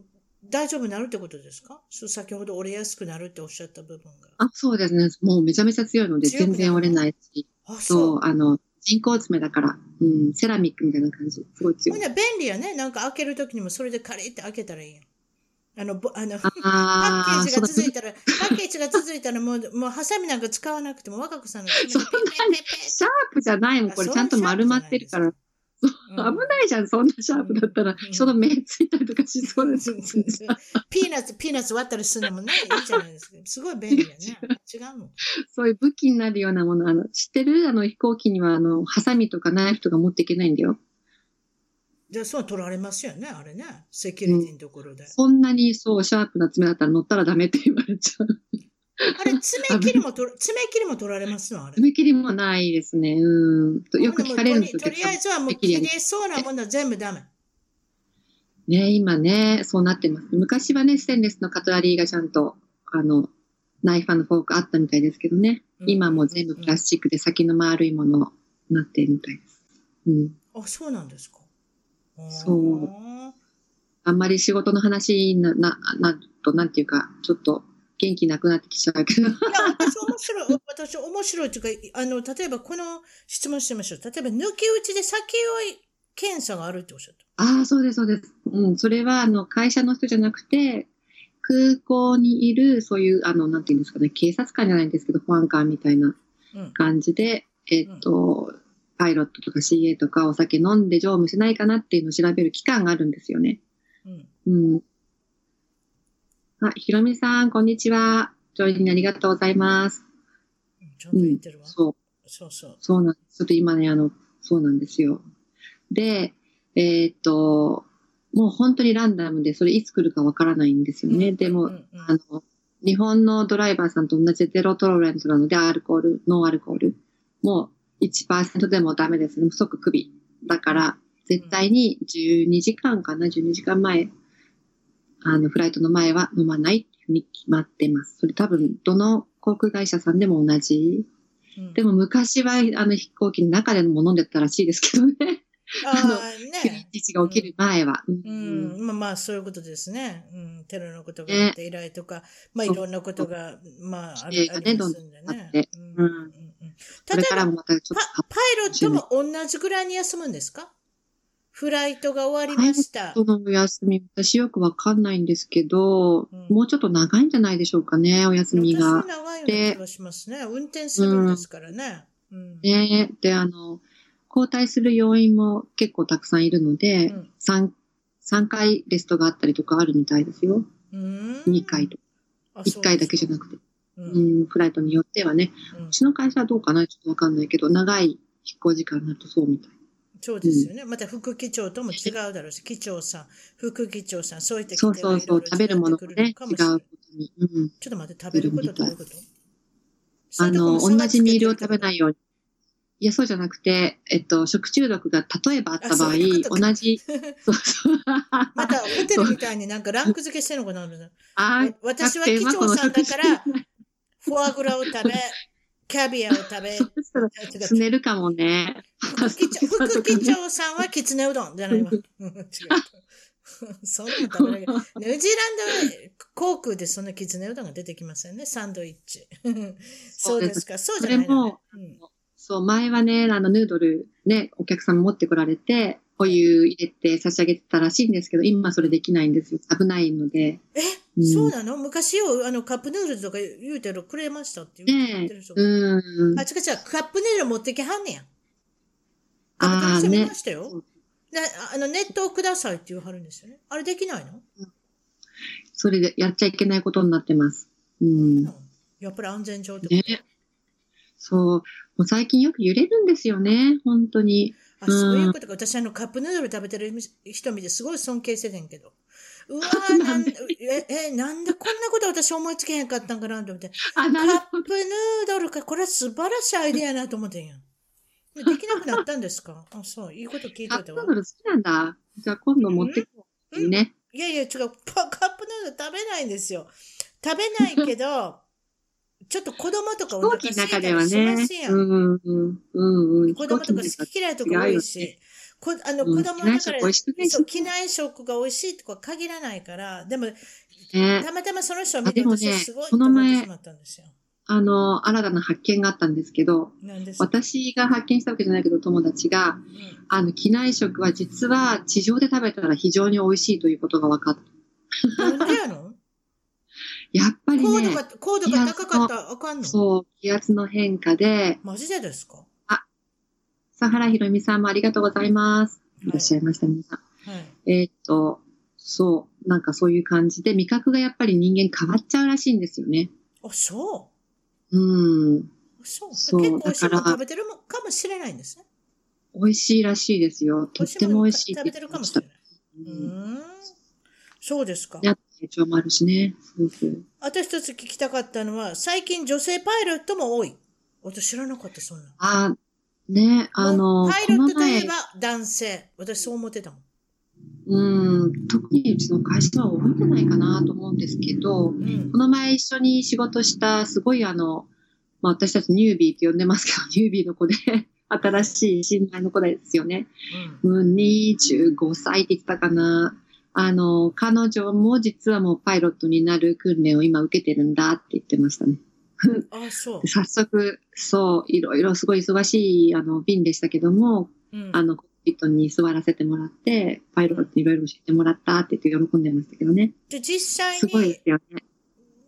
大丈夫になるってことですか？先ほど折れやすくなるっておっしゃった部分が。あ、そうですね。もうめちゃめちゃ強いので全然折れないし。あ、そう。あの、人工爪だから、うん、セラミックみたいな感じ。すごい強い。便利やね。なんか開けるときにもそれでカリって開けたらいいやん。あの、あの、パッケージが続いたら、パッケージが続いたらもう、もう、ハサミなんか使わなくても、若子さんの。そんなに、シャープじゃないもん。これちゃんと丸まってるから。危ないじゃん、そんなシャープだったら、人の目ついたりとかしそうですピーナッツ、ピーナッツ割ったりするのもね、いいじゃないですか。すごい便利やね。違うの。そういう武器になるようなもの、あの、知ってる？あの、飛行機には、あの、ハサミとかナイフとか持っていけないんだよ。じゃあ、そう取られますよね、あれね。セキュリティのところで。そんなにそう、シャープな爪だったら乗ったらダメって言われちゃう。あれ、爪切りも取、爪切りも取られますの？あれ。爪切りもないですね。うん。よく聞かれるんですとりあえずはもう切れそうなものは全部ダメ。ね今ね、そうなってます。昔はね、ステンレスのカトラリーがちゃんと、あの、ナイフのフォークあったみたいですけどね。今も全部プラスチックで先の丸いものになってるみたいです。うん。あ、そうなんですか。そう。あんまり仕事の話な、な、なと、なんていうか、ちょっと、元気なくなってきちゃうけど。いや、私面白い。私面白いというか、あの、例えばこの質問してみましょう。例えば抜き打ちで先追い検査があるっておっしゃった。ああ、そうです、そうです。うん、それは、あの、会社の人じゃなくて、空港にいる、そういう、あの、なんていうんですかね、警察官じゃないんですけど、保安官みたいな感じで、うん、えっと、うん、パイロットとか CA とかお酒飲んで乗務しないかなっていうのを調べる機関があるんですよね。うん。うんあ、ひろみさん、こんにちは。ジョインありがとうございます。ちと言ってるわ。うん、そう。そうそう。そうなんです。ちょっと今ね、あの、そうなんですよ。で、えー、っと、もう本当にランダムで、それいつ来るかわからないんですよね。うん、でも、うんうん、あの、日本のドライバーさんと同じゼロトロレントなので、アルコール、ノンアルコール。もう1%でもダメですね。即首。だから、絶対に12時間かな、12時間前あの、フライトの前は飲まないっていうふうに決まってます。それ多分、どの航空会社さんでも同じ。うん、でも昔は、あの、飛行機の中でも飲んでたらしいですけどね。あ の、ね。日が起きる前は。うん。うん、まあまあ、そういうことですね。うん。テロのことがあって以来とか、ね、まあいろんなことが、まあ、ありますんでね。あって。うん。うん、うん、例えば、パイロットも同じぐらいに休むんですか？フライトが終わりました。そのお休み、私よくわかんないんですけど、うん、もうちょっと長いんじゃないでしょうかね、お休みが。私長いような気がしますね。運転するんですからね。うん、ねで、あの、交代する要員も結構たくさんいるので、うん、3, 3回レストがあったりとかあるみたいですよ。うん、2回とか。1回だけじゃなくて。うん、うん、フライトによってはね、うちの会社はどうかなちょっとわかんないけど、長い飛行時間になるとそうみたい。そうですよね。また副機長とも違うだろうし、機長さん、副機長さん、そういったそうそうそう、食べるものもね、違うことに。うん、ちょっと待って、食べることどういうこと？あの、同じミールを食べないように。いや、そうじゃなくて、えっと、食中毒が例えばあった場合、同じ、そうそう。また、ホテルみたいになんかランク付けしてるのかなあ私は機長さんだから、フォアグラを食べ、キャビアを食べ。そしたら、すねるかもね。副機長さんはきつねうどんじゃないわ。違う。そんな食べない。ニュージーランド航空でそんなきつねうどんが出てきませんね。サンドイッチ。そうですか。そうじゃないの、ね、うん、そう、前はね、あの、ヌードルね、お客さん持ってこられて、お湯入れて差し上げてたらしいんですけど、今それできないんですよ。危ないので。え、うん、そうなの？昔よ、あの、カップヌードルとか言うてるくれましたって言ってる人。ね、うん。あ、違う違う、カップヌードル持ってきはんねや。ああ、ね。ましたよ。あの、ネットをくださいって言わはるんですよね。あれできないの、うん、それでやっちゃいけないことになってます。うん。やっぱり安全上ってこと、ね、そう。もう最近よく揺れるんですよね。本当に。あ、そういうことか。私、あの、カップヌードル食べてる人見てすごい尊敬しててんけど。うわー、なんえ、え、なんでこんなこと私思いつけへんかったんかなと思って。あ、なる。カップヌードルか、これは素晴らしいアイデアやなと思ってんやん。できなくなったんですか？あ、そう。いいこと聞いてたわ。カップヌードル好きなんだ。じゃあ今度持ってこう。いね。いやいや、違う。カップヌードル食べないんですよ。食べないけど、ちょっと子供とかお腹空いたりしますやん。うんうんうんうん、子供とか好き嫌いとか多いし、こあの、子供だから、そう、機内食が美味しいとか限らないから、でも、たまたまその人を見て、私すごいと思ってしまったんですよ。あの、新たな発見があったんですけど、私が発見したわけじゃないけど、友達が、うん、あの、機内食は実は地上で食べたら非常に美味しいということが分かった。なんでやの？やっぱりね。高度が、高度が高かったらあかんの？そう、気圧の変化で。マジでですか？あ、佐原ひろみさんもありがとうございます。いらっしゃいました、皆さん。はい、えー、っと、そう、なんかそういう感じで、味覚がやっぱり人間変わっちゃうらしいんですよね。あ、そううん。そう。そう結構美味しいもの食べてるかもしれないんですね。美味しいらしいですよ。とっても美味しい食べてるかもしれない。うん。そうですか。や成長もあるしね。そうそう。あと一つ聞きたかったのは、最近女性パイロットも多い。私知らなかった、そんな。あ、ね、あの、パイロットといえば男性。私そう思ってたもん。うん、特にうちの会社は多いんじゃないかなと思うんですけど、うん、この前一緒に仕事したすごいあの、まあ、私たちニュービーって呼んでますけど、ニュービーの子で新しい新米の子ですよね。うん、25歳って言ってたかな。あの、彼女も実はもうパイロットになる訓練を今受けてるんだって言ってましたね。あ、そう。早速、そう、いろいろすごい忙しい、あの、便でしたけども、うん、あの、人に座らせてもらって、パイロットにいろいろ教えてもらったって言って喜んでましたけどね。で、実際に。すごいですよね。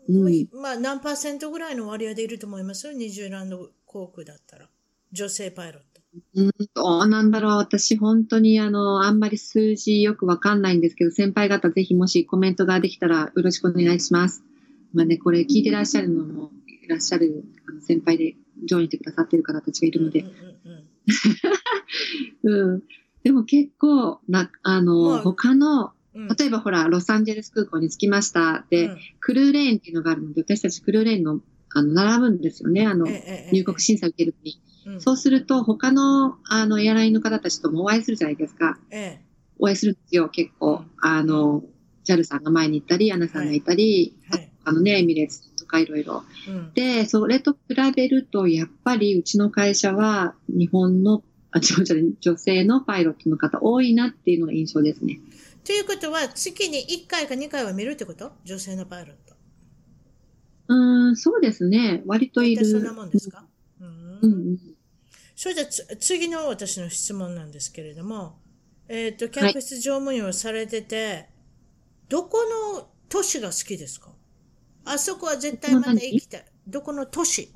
うん。まあ、何パーセントぐらいの割合でいると思います？よ。ニューランド航空だったら。女性パイロット。うん、どうなんだろう。私、本当に、あの、あんまり数字よくわかんないんですけど、先輩方、ぜひもしコメントができたらよろしくお願いします。まあね、これ聞いてらっしゃるのも、いらっしゃるあの先輩で、ジョインしてくださってる方たちがいるので。うん。でも結構、な、あの、まあ、他の、例えばほら、ロサンゼルス空港に着きましたで、うん、クルーレーンっていうのがあるので、私たちクルーレーンの、あの、並ぶんですよね。あの、入国審査受けるのに。うん、そうすると、他の、あの、エアラインの方たちともお会いするじゃないですか。お会いするんですよ、結構。あの、JAL さんが前に行ったり、アナさんがいたり、はいはい、あのね、エミレーツとかいろいろ。で、それと比べると、やっぱりうちの会社は、日本のあ、違う違う、女性のパイロットの方多いなっていうのが印象ですね。ということは、月に1回か2回は見るってこと？女性のパイロット。うん、そうですね。割といる。そんなもんですか？うん。うん、それじゃ次の私の質問なんですけれども、えっ、ー、と、客室乗務員をされてて、はい、どこの都市が好きですか？あそこは絶対また行きたい。どこの都市？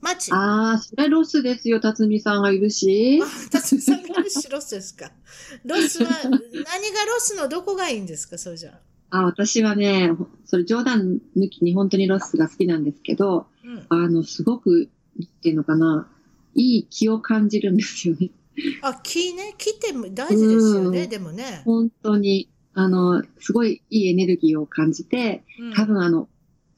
町？ああ、それロスですよ、辰巳さんがいるし。辰巳さんがいるし、ロスですか。ロスは、何がロスのどこがいいんですか、それじゃあ。私はね、それ冗談抜きに本当にロスが好きなんですけど、うん、あの、すごく、っていうのかな、いい気を感じるんですよね。あ、気ね。気って大事ですよね、でもね。本当に、あの、すごいいいエネルギーを感じて、多分あの、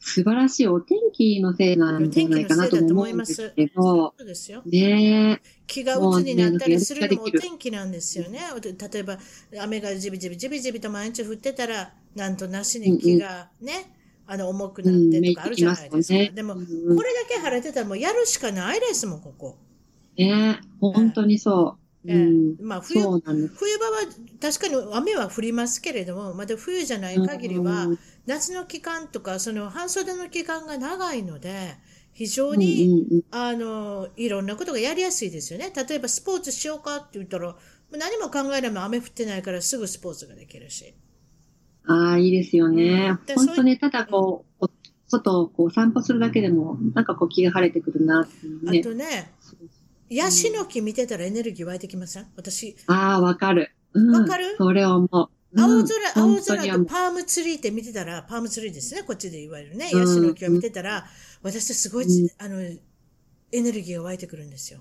素晴らしいお天気のせいなんじゃないかなと思うんですけど、そうですよ。ね気が鬱になったりするのもお天気なんですよね。例えば、雨がじびじびじびじびと毎日降ってたら、なんとなしに気がね、あの、重くなってとかあるじゃないですか。でも、これだけ晴れてたらもうやるしかないですもん、ここ。ね本当にそう。えー、まあ冬、冬場は確かに雨は降りますけれども、まだ冬じゃない限りは、夏の期間とか、その半袖の期間が長いので、非常に、あの、いろんなことがやりやすいですよね。例えばスポーツしようかって言ったら、何も考えれば雨降ってないからすぐスポーツができるし。ああ、いいですよね。本当ね、ただこう、うん、外をこう散歩するだけでも、なんかこう気が晴れてくるなってね。あとね、ヤシの木見てたらエネルギー湧いてきません？私。ああ、わかる。わ、うん、かる？それ思う。青空、青空とパームツリーって見てたら、パームツリーですね、こっちで言われるね。ヤシの木を見てたら、私すごい、あの、エネルギーが湧いてくるんですよ。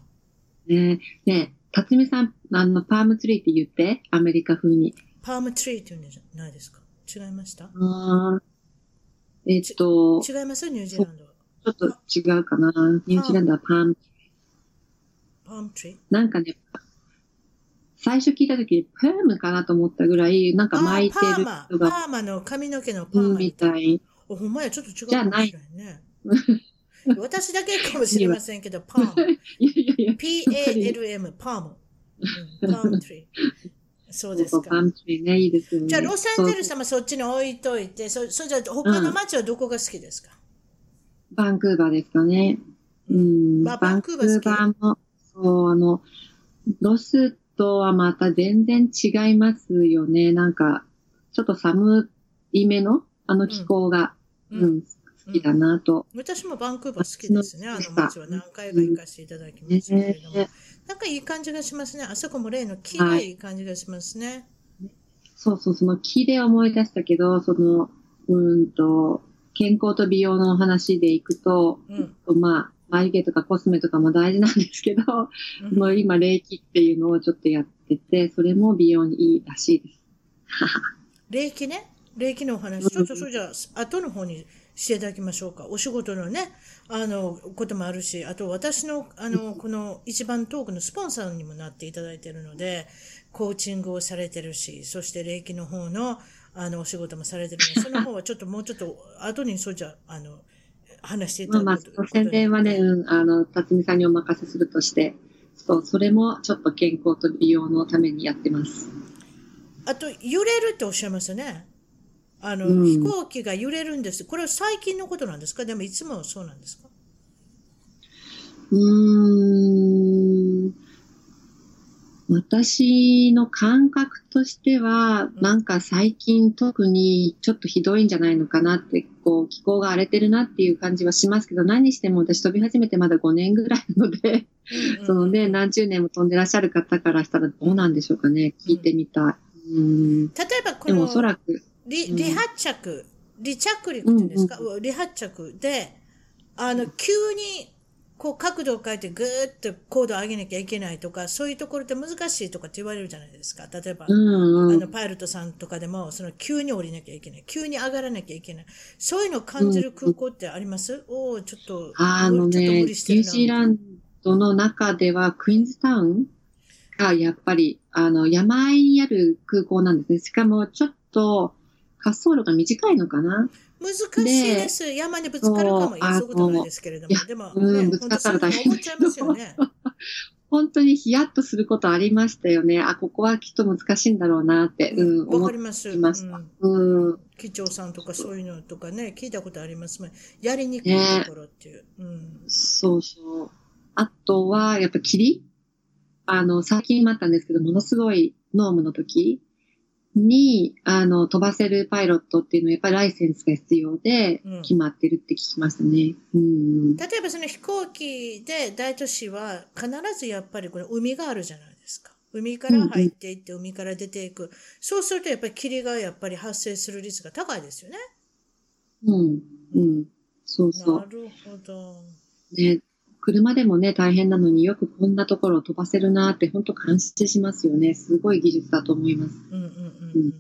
ねえ、ねえ、辰巳さん、あの、パームツリーって言って、アメリカ風に。パームツリーって言うんじゃないですか？違いました？ああ。えっと。違います？ニュージーランドは。ちょっと違うかな。ニュージーランドはパームパームツリーなんかね、最初聞いたとき、パームかなと思ったぐらい、なんか巻いてる人が。パーマの髪の毛のパーマ。みたい。お、ほんまや、ちょっと違うかもしれないね。私だけかもしれませんけど、パーム。PALM、パーム。パントリー。そうですか。ね、いいですよね。じゃあ、ロサンゼルスもそっちに置いといて、そ、そじゃ他の街はどこが好きですか、うん、バンクーバーですかね。うん。バンクーバーも、そう、あの、ロスとはまた全然違いますよね。なんか、ちょっと寒い目のあの気候が、うん、うん、好きだなと、うん、私もバンクーバー好きですね。あの街は何回か行かせていただきましたけれども。うん、なんかいい感じがしますね。あそこも例の木がいい感じがしますね。はい、そうそう、その木で思い出したけど、その、うんと、健康と美容の話でいくと、うん、まあ、眉毛とかコスメとかも大事なんですけど、うん、もう今、冷気っていうのをちょっとやってて、それも美容にいいらしいです。冷気ね？霊気のお話、ちょっとそれじゃあ、後の方にしていただきましょうか。お仕事のね、あの、こともあるし、あと私の、あの、この一番トークのスポンサーにもなっていただいているので、コーチングをされてるし、そして霊気の方の、あの、お仕事もされてるので、その方はちょっともうちょっと、後にそうじゃ、あの、話していただくまあまあ、宣伝はね、うん、あの、辰巳さんにお任せするとして、そう、それもちょっと健康と美容のためにやってます。あと、揺れるっておっしゃいますよね。あの、うん、飛行機が揺れるんです。これは最近のことなんですか？でもいつもそうなんですか？うーん。私の感覚としては、なんか最近特にちょっとひどいんじゃないのかなって、こう、気候が荒れてるなっていう感じはしますけど、何しても私飛び始めてまだ5年ぐらいなので、そのね、何十年も飛んでらっしゃる方からしたらどうなんでしょうかね。聞いてみたい。うん、例えばこの、でもおそらく、離、離発着、離着陸って言うんですか、うんうん、離発着で、あの、急に、こう角度を変えてぐーっと高度を上げなきゃいけないとか、そういうところって難しいとかって言われるじゃないですか。例えば、うんうん、あの、パイロットさんとかでも、その急に降りなきゃいけない。急に上がらなきゃいけない。そういうのを感じる空港ってあります、うん、おおちょっと、あのね、ニュージーランドの中では、クイーンズタウンがやっぱり、あの、山あいにある空港なんですね。しかも、ちょっと、滑走路が短いのかな？難しいです。山にぶつかるかも、そうことないですけれども。でも、うん、ぶつかったら大変。思っちゃいますよね。本当にヒヤッとすることありましたよね。あ、ここはきっと難しいんだろうなって、うん、わ、かります。た。うん。機長さんとかそういうのとかね、聞いたことありますもん。やりにくいところっていう。うん。そうそう。あとは、やっぱ霧？あの、最近もあったんですけど、ものすごいノームの時に、あの、飛ばせるパイロットっていうのはやっぱりライセンスが必要で決まってるって聞きましたね。うん、例えばその飛行機で大都市は必ずやっぱりこれ海があるじゃないですか。海から入っていって海から出ていく。そうするとやっぱり霧がやっぱり発生する率が高いですよね。うん。うん。そうそう。なるほど。ね、車でもね、大変なのによくこんなところを飛ばせるなって本当感心しますよね。すごい技術だと思います。うんうんうんうん、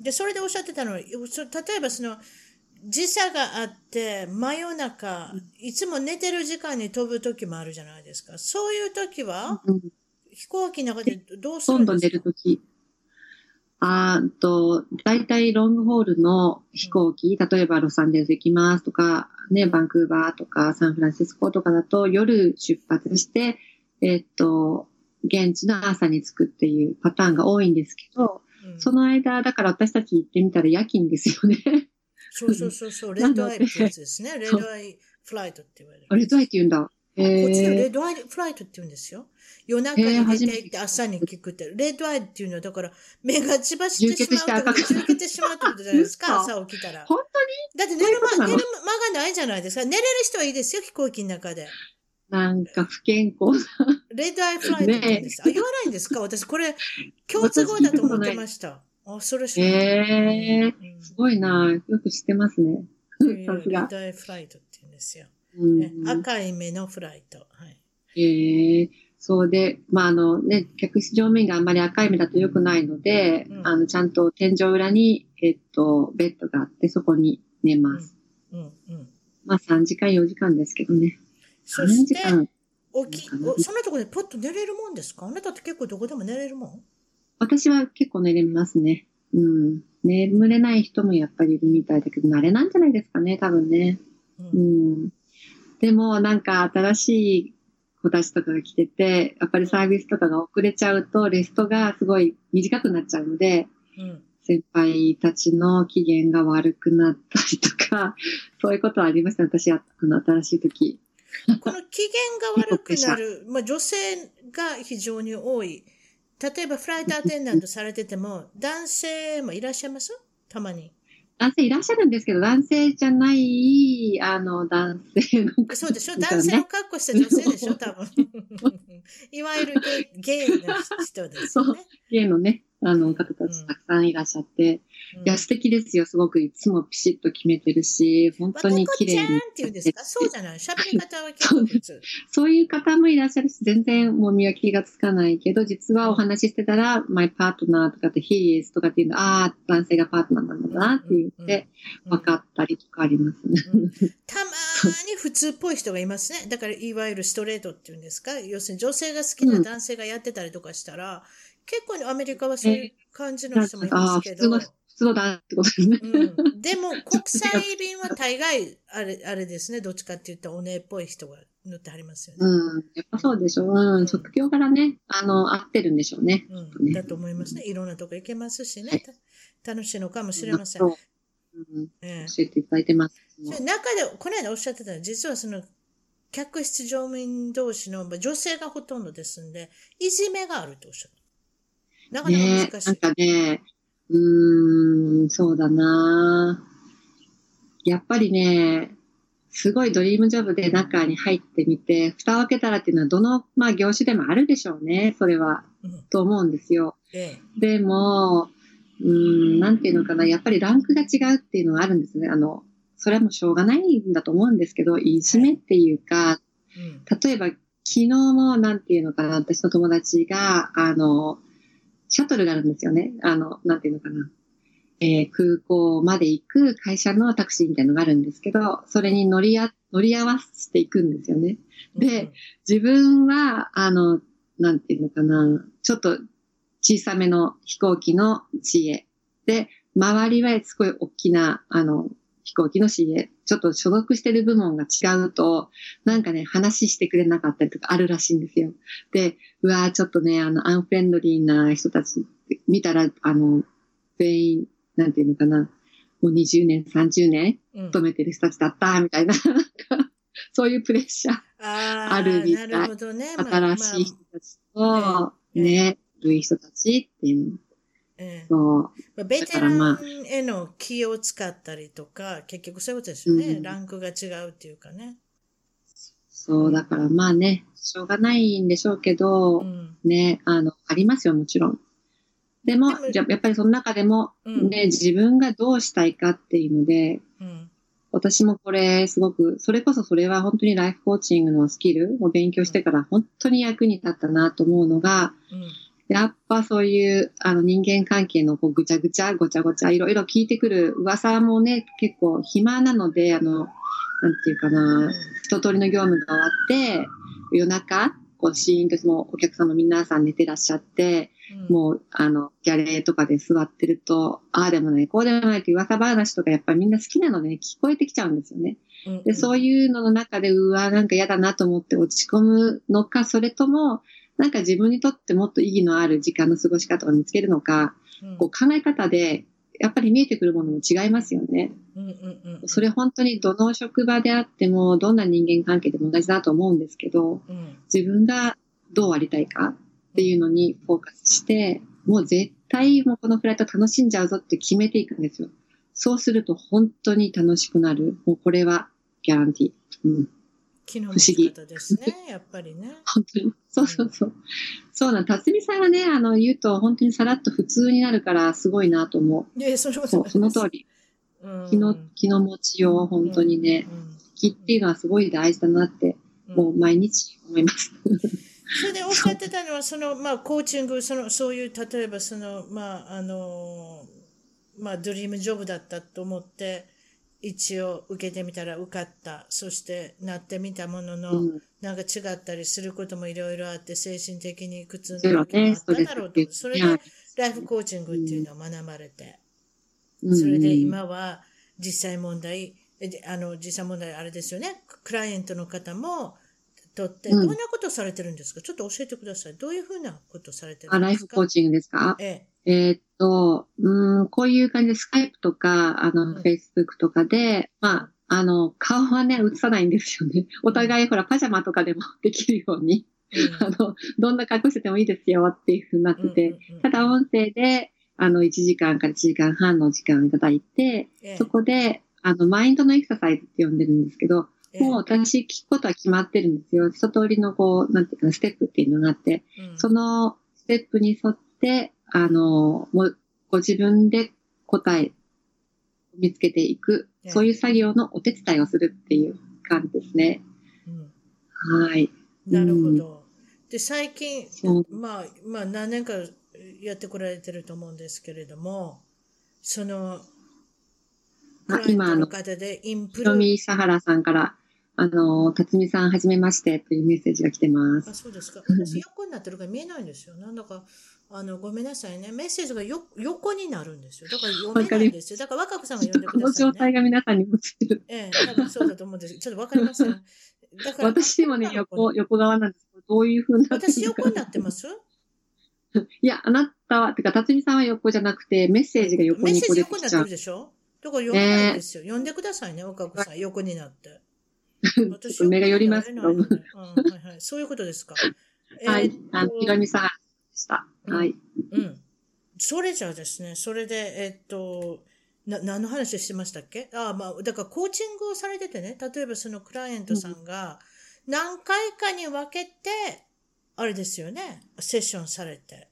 で、それでおっしゃってたのは、例えばその、時差があって、真夜中、いつも寝てる時間に飛ぶ時もあるじゃないですか。そういう時は、うん、飛行機の中でどうするんですか？ほとんど寝る時。あと、大体ロングホールの飛行機、例えばロサンゼルス行きますとか、ね、バンクーバーとかサンフランシスコとかだと夜出発して、えっと、現地の朝に着くっていうパターンが多いんですけど、うん、その間、だから私たち行ってみたら夜勤ですよね。そうそうそうそう、レッドアイってやつですね。レッドアイフライトって言われる。レッドアイって言うんだ。こっちのレッドアイフライトって言うんですよ。夜中に出て行って朝に聞くって、レッドアイっていうのは、だから、目が血走ってしまうと充血してしまうってことじゃないですか、朝起きたら。本当に？だって寝る間、寝る間がないじゃないですか。寝れる人はいいですよ、飛行機の中で。なんか不健康な。レッドアイフライトって言うんです。ね、あ、言わないんですか？私、これ、共通語だと思ってました。あ、それ知らない。えー、すごいなよく知ってますね。さすが。レッドアイフライトって言うんですよ。うん、赤い目のフライト。はい。えー、そうで、まあ、あのね、客室乗務員があんまり赤い目だと良くないので、うん、あの、ちゃんと天井裏に、えっと、ベッドがあって、そこに寝ます。うん、うん、うん。まあ、3時間、4時間ですけどね。3時間。起き、そんなところでポッと寝れるもんですか？あなたって結構どこでも寝れるもん私は結構寝れますね。うん。眠れない人もやっぱりいるみたいだけど、慣れなんじゃないですかね、多分ね。うん。うん、でも、なんか新しい子たちとかが来てて、やっぱりサービスとかが遅れちゃうと、レストがすごい短くなっちゃうので、うん、先輩たちの機嫌が悪くなったりとか、そういうことはありました、私は、あの、新しい時。この機嫌が悪くなる、まあ女性が非常に多い。例えばフライトアテンダントされてても、男性もいらっしゃいます？たまに。男性いらっしゃるんですけど、男性じゃない、あの、男性の、ね、そうでしょ。男性を格好した女性でしょ多分。いわゆるゲイの人ですよね。ゲイのね、あの方たちたくさんいらっしゃって、うん、いや、素敵ですよ。すごくいつもピシッと決めてるし、本当に綺麗に。まあ、っていうんですか？そうじゃない。喋り方は結構普通。そういう方もいらっしゃるし、全然もう見分けがつかないけど、実はお話ししてたら、マイパートナーとかって、he is とかっていうの、ああ、男性がパートナーなんだなって言って、分かったりとかありますね。たまに普通っぽい人がいますね。だから、いわゆるストレートっていうんですか？要するに女性が好きな男性がやってたりとかしたら、うん結構アメリカはそういう感じの人もいますけど。普通だってことですね。うん、でも、国際便は大概、あれ、あれですね、どっちかって言ったらおねっぽい人が乗ってはりますよね。うん。やっぱそうでしょう。うん。職業からね、あの、合ってるんでしょうね。うん。だと思いますね。いろんなとこ行けますしね。楽しいのかもしれません。うん。え教えていただいてます。中で、この間おっしゃってた実はその、客室乗務員同士の女性がほとんどですんで、いじめがあるとおっしゃった。なかなか難しい。ね、なんかね、うーん、そうだなやっぱりね、すごいドリームジョブで中に入ってみて、蓋を開けたらっていうのはどの、まあ、業種でもあるでしょうね、それは。うん、と思うんですよ。ええ、でも、うん、なんていうのかな、やっぱりランクが違うっていうのはあるんですね。あの、それはもうしょうがないんだと思うんですけど、いじめっていうか、はいうん、例えば昨日もなんていうのかな、私の友達が、あの、シャトルがあるんですよね。あの、なんていうのかな。えー、空港まで行く会社のタクシーみたいなのがあるんですけど、それに乗りあ、乗り合わせていくんですよね。で、自分は、あの、なんていうのかな、ちょっと小さめの飛行機の CA。で、周りはすごい大きな、あの、飛行機の CA。ちょっと所属してる部門が違うと、なんかね、話してくれなかったりとかあるらしいんですよ。で、うわーちょっとね、あの、アンフレンドリーな人たち見たら、あの、全員、なんていうのかな、もう20年、30年勤めてる人たちだった、みたいな、うん、そういうプレッシャーあるみたい。なるほどね。新しい人たちと、まあ、ね、古い人たちっていうのえそう。ベテランへの気を使ったりとか、結局そういうことですよね。うん、ランクが違うっていうかね。そう、だからまあね、しょうがないんでしょうけど、うん、ね、あの、ありますよ、もちろん。でも、やっぱりその中でも、ね、うん、自分がどうしたいかっていうので、うん、私もこれすごく、それこそそれは本当にライフコーチングのスキルを勉強してから本当に役に立ったなと思うのが、うんやっぱそういうあの人間関係のこうぐちゃぐちゃ、ごちゃごちゃ、いろいろ聞いてくる噂もね、結構暇なので、あの、なんていうかな、一通りの業務が終わって、夜中、こうシーンともお客様皆さん寝てらっしゃって、うん、もう、あの、ギャレーとかで座ってると、ああでもない、こうでもないって噂話とかやっぱりみんな好きなので、ね、聞こえてきちゃうんですよね。うんうん、で、そういうのの中で、うわ、なんか嫌だなと思って落ち込むのか、それとも、なんか自分にとってもっと意義のある時間の過ごし方を見つけるのか、うん、こう考え方で、やっぱり見えてくるものも違いますよね。うんうんうん、それ本当にどの職場であっても、どんな人間関係でも同じだと思うんですけど、うん、自分がどうありたいかっていうのにフォーカスして、もう絶対もうこのフライト楽しんじゃうぞって決めていくんですよ。そうすると本当に楽しくなる。もうこれはギャランティー。うん機能の仕方ですね、やっぱりね。本当に。そうそうそう。うん、そうなん、辰巳さんはね、あの、言うと本当にさらっと普通になるからすごいなと思う。いや、それそその通り。気の、気の持ちよう、本当にね、気っていうのはすごい大事だなって、もう毎日思います。それでおっしゃってたのは、その、まあ、コーチング、その、そういう、例えば、その、まあ、あの、まあ、ドリームジョブだったと思って、一応受けてみたら受かった。そしてなってみたものの、うん、なんか違ったりすることもいろいろあって、精神的に苦痛なこともあっただろうと。それでライフコーチングっていうのを学ばれて、それで今は実際問題、あの、実際問題あれですよね。クライアントの方も、とって、どんなことされてるんですか、うん、ちょっと教えてください。どういうふうなことされてるんですか？あ、ライフコーチングですか？ええ。えー、っと、うん、こういう感じでスカイプとか、あの、フェイスブックとかで、まあ、あの、顔はね、映さないんですよね。お互い、ほら、パジャマとかでもできるように、うん、あの、どんな隠しててもいいですよっていうふうになってて、ただ音声で、あの、1時間から1時間半の時間をいただいて、そこで、あの、マインドのエクササイズって呼んでるんですけど、もう私聞くことは決まってるんですよ。一通りのこう、なんていうか、ステップっていうのがあって、うん、そのステップに沿って、あの、もう、ご自分で答えを見つけていく、そういう作業のお手伝いをするっていう感じですね。うん、はい。なるほど。うん、で、最近、まあ、まあ、何年かやってこられてると思うんですけれども、その、今、あの、インプロミサハラさんから、あの、辰巳さん、はじめましてというメッセージが来てます。あ、そうですか。私、横になってるから見えないんですよ。なんだか、あの、ごめんなさいね。メッセージがよ横になるんですよ。だから読めないんですよ。だから若子さんが読んでください、ね、この状態が皆さんにもつてる。ええ、多分そうだと思うんです。ちょっとわかりません。だから。私もね、横、横側なんですけど、どういうふうになって私横になってます？いや、あなたは、てか、辰巳さんは横じゃなくて、メッセージが横にこう出てきちゃう。メッセージ横になってるでしょ？だから読めないですよ。読んでくださいね、若子さん。横になって。私目が寄りますけど、うんはいはい。そういうことですか。はい。あの、ひろみさんでした。はい。うん。それじゃあですね、それで、えっと、な、何の話してましたっけ？ああ、まあ、だからコーチングをされててね、例えばそのクライアントさんが何回かに分けて、あれですよね、セッションされて。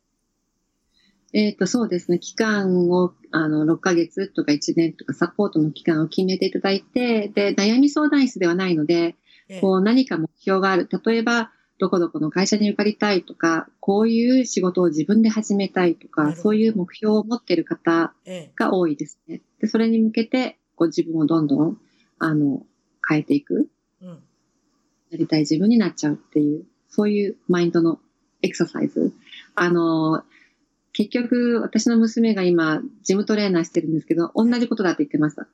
えっ、ー、と、そうですね。期間を、あの、6ヶ月とか1年とかサポートの期間を決めていただいて、で、悩み相談室ではないので、こう、何か目標がある。例えば、どこどこの会社に受かりたいとか、こういう仕事を自分で始めたいとか、そういう目標を持っている方が多いですね。で、それに向けて、こう自分をどんどん、あの、変えていく。うん、なりたい自分になっちゃうっていう、そういうマインドのエクササイズ。あの、結局、私の娘が今、ジムトレーナーしてるんですけど、同じことだって言ってました。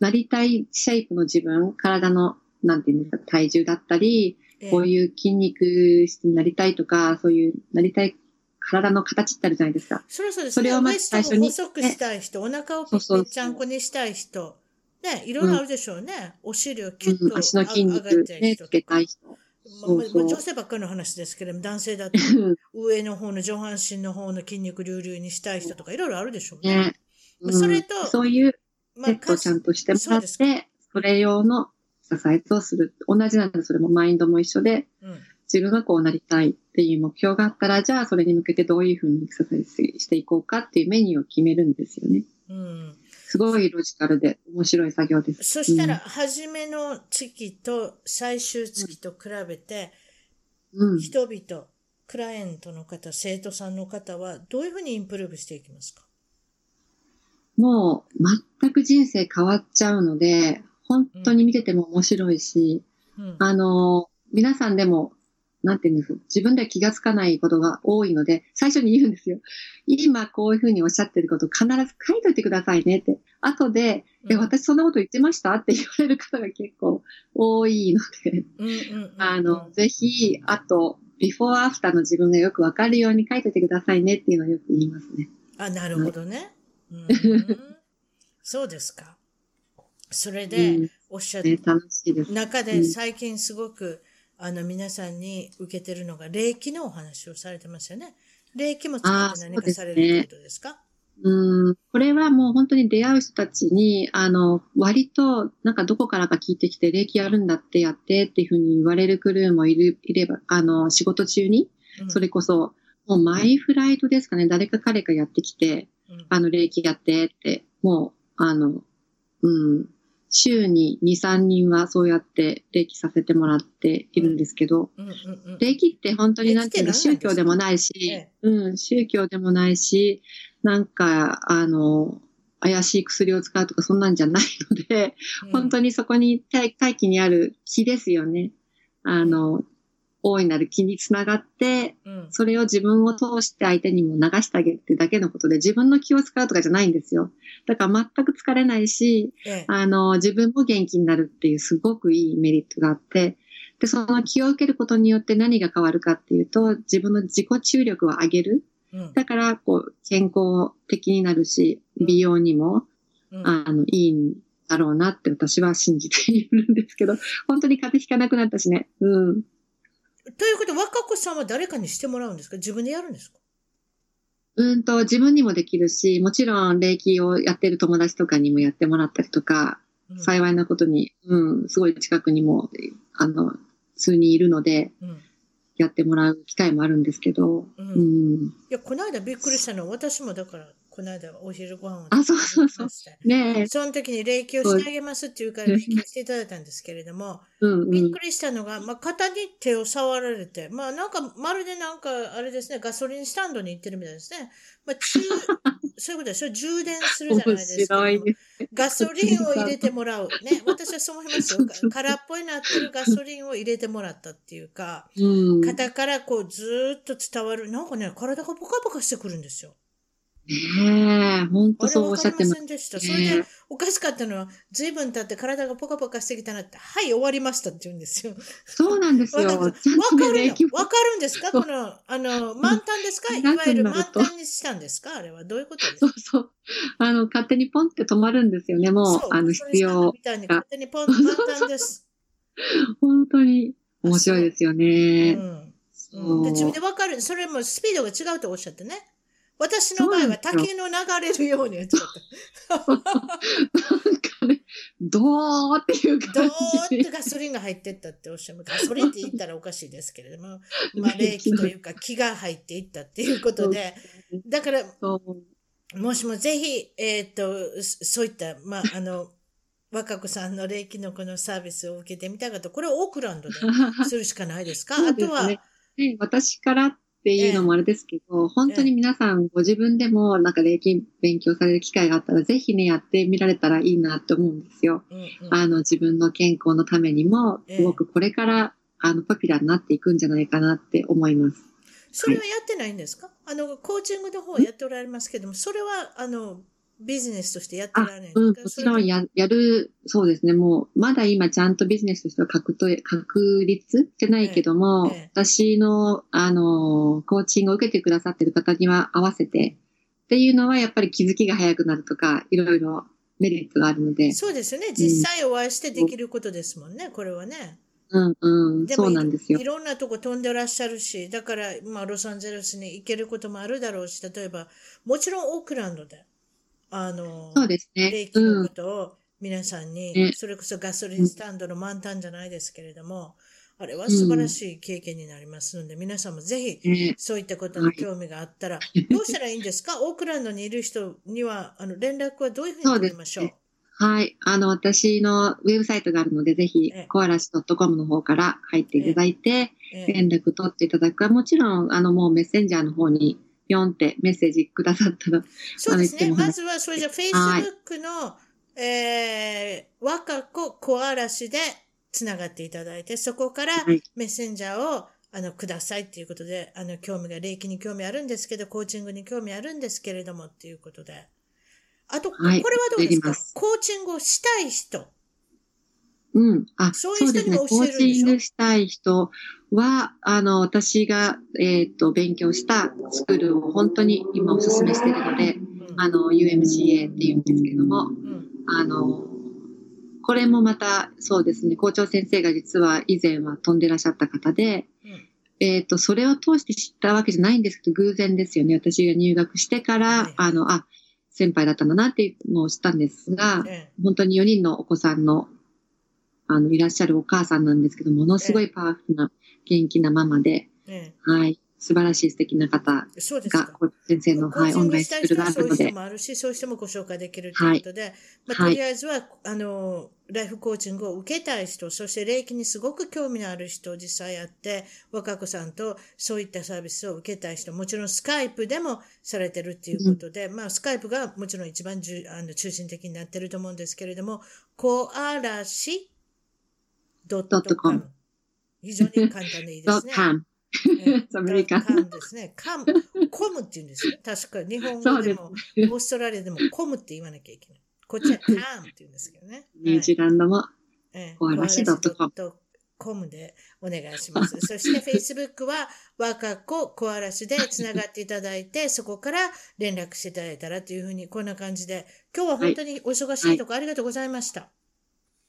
なりたいシェイプの自分、体の、なんていうんですか、体重だったり、こういう筋肉質になりたいとか、そういう、なりたい体の形ってあるじゃないですか。それそうです、ね、それをまず最初に。細くしたい人、お腹をちゃんこにしたい人。ね、いろいろあるでしょうね。うん、お尻をキュッと、うん、足の筋肉ね、つけたい人。そうそうまあ、女性ばっかりの話ですけれども、男性だと上の方の上半身の方の筋肉隆々にしたい人とかいろいろあるでしょうね。ねうん、それと、そういうセットをちゃんとしてもらって、それ用のエクササイズをする。同じなんで、それもマインドも一緒で、うん、自分がこうなりたいっていう目標があったら、じゃあそれに向けてどういうふうにエクササイズしていこうかっていうメニューを決めるんですよね。うんすごいロジカルで面白い作業です。そしたら、初めの月と最終月と比べて、うん、人々、クライアントの方、生徒さんの方は、どういうふうにインプルーブしていきますか？もう、全く人生変わっちゃうので、本当に見てても面白いし、うん、あの、皆さんでもなんていうんです自分では気がつかないことが多いので、最初に言うんですよ。今こういうふうにおっしゃってること必ず書いといてくださいねって。後で、うん、え、私そんなこと言ってましたって言われる方が結構多いので、あの、ぜひ、あと、ビフォーアフターの自分がよくわかるように書いといてくださいねっていうのをよく言いますね。あ、なるほどね。うん、そうですか。それで、おっしゃって、中で最近すごく、あの、皆さんに受けてるのが、霊気のお話をされてますよね。霊気も使って何かされるということですか？うん、これはもう本当に出会う人たちに、あの、割と、なんかどこからか聞いてきて、霊気やるんだってやってっていうふうに言われるクルーもいる、いれば、あの、仕事中に、それこそ、もうマイフライトですかね、誰か彼かやってきて、うん、あの、霊気やってって、もう、あの、うん、週に2、3人はそうやって霊気させてもらっているんですけど、霊気って本当になんていうの、宗教でもないし、うん、宗教でもないし、なんか、あの、怪しい薬を使うとかそんなんじゃないので、本当にそこに大気にある気ですよね。あの、大いなる気につながって、うん、それを自分を通して相手にも流してあげるってだけのことで、自分の気を使うとかじゃないんですよ。だから全く疲れないし、ええ、あの、自分も元気になるっていうすごくいいメリットがあって、で、その気を受けることによって何が変わるかっていうと、自分の自己注力を上げる。だから、こう、健康的になるし、美容にも、うん、あの、いいんだろうなって私は信じているんですけど、本当に風邪ひかなくなったしね。うん。ということで、若子さんは誰かにしてもらうんですか？自分でやるんですか？うんと、自分にもできるし、もちろん、霊気をやってる友達とかにもやってもらったりとか、うん、幸いなことに、うん、すごい近くにも、あの、数人いるので、うん、やってもらう機会もあるんですけど、うん。うん、いや、この間びっくりしたのは、私もだから、この間お昼ご飯をあ、そうそうそう。ねその時に霊気をしてあげますっていうから霊気していただいたんですけれども、うんうん、びっくりしたのが、まあ、肩に手を触られて、まあ、なんか、まるでなんか、あれですね、ガソリンスタンドに行ってるみたいですね。まあ、中、そういうことでしょ充電するじゃないですか。ね、ガソリンを入れてもらう。ね、私はそう思いますよ。空っぽになってるガソリンを入れてもらったっていうか、うん、肩からこうずっと伝わる。なんかね、体がポカポカしてくるんですよ。ねえ、本当そうおっしゃってました。それで、おかしかったのは、随分経って体がポカポカしてきたなって、はい、終わりましたって言うんですよ。そうなんですよ。わかるわかるんですか？この、あの、満タンですか？いわゆる満タンにしたんですか？あれはどういうことですか？そうそう。あの、勝手にポンって止まるんですよね、もう、あの、必要。みたいに勝手にポン満タンです。本当に面白いですよね。うん。うん、で自分でわかる。それもスピードが違うとおっしゃってね。私の場合は滝の流れるようにやっちゃった。なんかね、ドーっていう感じ。ドーってガソリンが入ってったっておっしゃる。ガソリンって言ったらおかしいですけれども、まあ、冷気というか気が入っていったっていうことで、だから、もしもぜひ、えっ、ー、と、そういった、まあ、あの、若子さんの霊気のこのサービスを受けてみたかと、これをオークランドで するしかないですか？ね、あとは、私からっていうのもあれですけど、本当に皆さんご自分でもなんか霊気勉強される機会があったら、ぜひね、やってみられたらいいなって思うんですよ。うんうん、あの、自分の健康のためにも、すごくこれから、あの、ポピュラーになっていくんじゃないかなって思います。それはやってないんですか、はい、あの、コーチングの方やっておられますけども、それは、あの、ビジネスとしてやってられないうん、もちろんややる、そうですね。もう、まだ今ちゃんとビジネスとしては確と確立してないけども、ええ、私の、あの、コーチングを受けてくださってる方には合わせて、っていうのはやっぱり気づきが早くなるとか、いろいろメリットがあるので。そうですよね。実際お会いしてできることですもんね、これはね。うんうん、そうなんですよい。いろんなとこ飛んでらっしゃるし、だから、まあ、ロサンゼルスに行けることもあるだろうし、例えば、もちろんオークランドで、あの、そうですね。霊気のことを皆さんに、それこそガソリンスタンドの満タンじゃないですけれども、あれは素晴らしい経験になりますので、皆さんもぜひ、そういったことに興味があったら、どうしたらいいんですか？オークランドにいる人には、あの、連絡はどういうふうに取りましょう？はい。あの、私のウェブサイトがあるので、ぜひ、コアラシ .com の方から入っていただいて、連絡取っていただく。か、もちろん、あの、もうメッセンジャーの方にぴょんってメッセージくださったら。そうですね。まずは、それじゃ、Facebook の、はい、えー、若子小嵐でつながっていただいて、そこからメッセンジャーを、あの、くださいっていうことで、あの、興味が、霊気に興味あるんですけど、コーチングに興味あるんですけれどもっていうことで。あと、これはどうですか、コーチングをしたい人。うん。あ、そうですね。コーチングしたい人は、あの、私が、えっ、ー、と、勉強したスクールを本当に今お勧めしているので、うん、あの、UMCA っていうんですけども、うん、あの、これもまた、そうですね、校長先生が実は以前は飛んでらっしゃった方で、うん、えっ、と、それを通して知ったわけじゃないんですけど、偶然ですよね。私が入学してから、はい、あの、あ、先輩だったんだなっていうのを知ったんですが、本当に4人のお子さんのあの、いらっしゃるお母さんなんですけど、ものすごいパワフルな、元気なママで、はい。素晴らしい素敵な方が、先生の、はい、オンラインスクールがあるので。そういう人もあるし、そういう人もご紹介できるということで、はい、まあ、とりあえずは、あの、ライフコーチングを受けたい人、そして霊気にすごく興味のある人、実際やって、若子さんとそういったサービスを受けたい人、もちろんスカイプでもされてるっていうことで、うん、まあ、スカイプがもちろん一番じゅあの中心的になってると思うんですけれども、コアラシドットコム。非常に簡単でいいですね。アメリカ。カンですね。カム、コムって言うんですよ。確か日本語でも、オーストラリアでもコムって言わなきゃいけない。こっちはカムって言うんですけどね。ニュージーランドも、コアラシドットコム。でお願いします。そして Facebook は若子小嵐でつながっていただいて、そこから連絡していただいたらというふうに、こんな感じで、今日は本当にお忙しいところありがとうございました。はい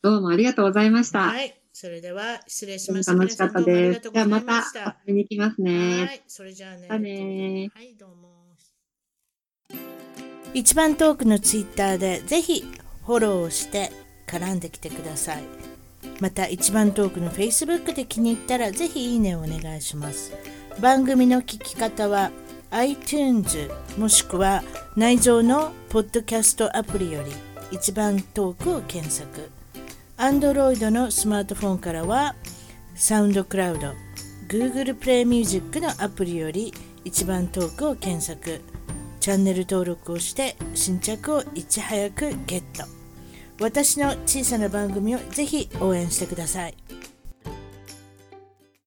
どうもありがとうございました。はい。それでは失礼します。楽しかったです。じゃあまた遊びに行きますね。はい。それじゃあね。あねはい、どうも。一番トークのツイッターでぜひフォローして絡んできてください。また一番トークの Facebook で気に入ったらぜひいいねをお願いします。番組の聞き方は iTunes もしくは内蔵のポッドキャストアプリより一番トークを検索。Android のスマートフォンからはサウンドクラウド Google プレイミュージックのアプリより一番トークを検索チャンネル登録をして新着をいち早くゲット私の小さな番組をぜひ応援してください。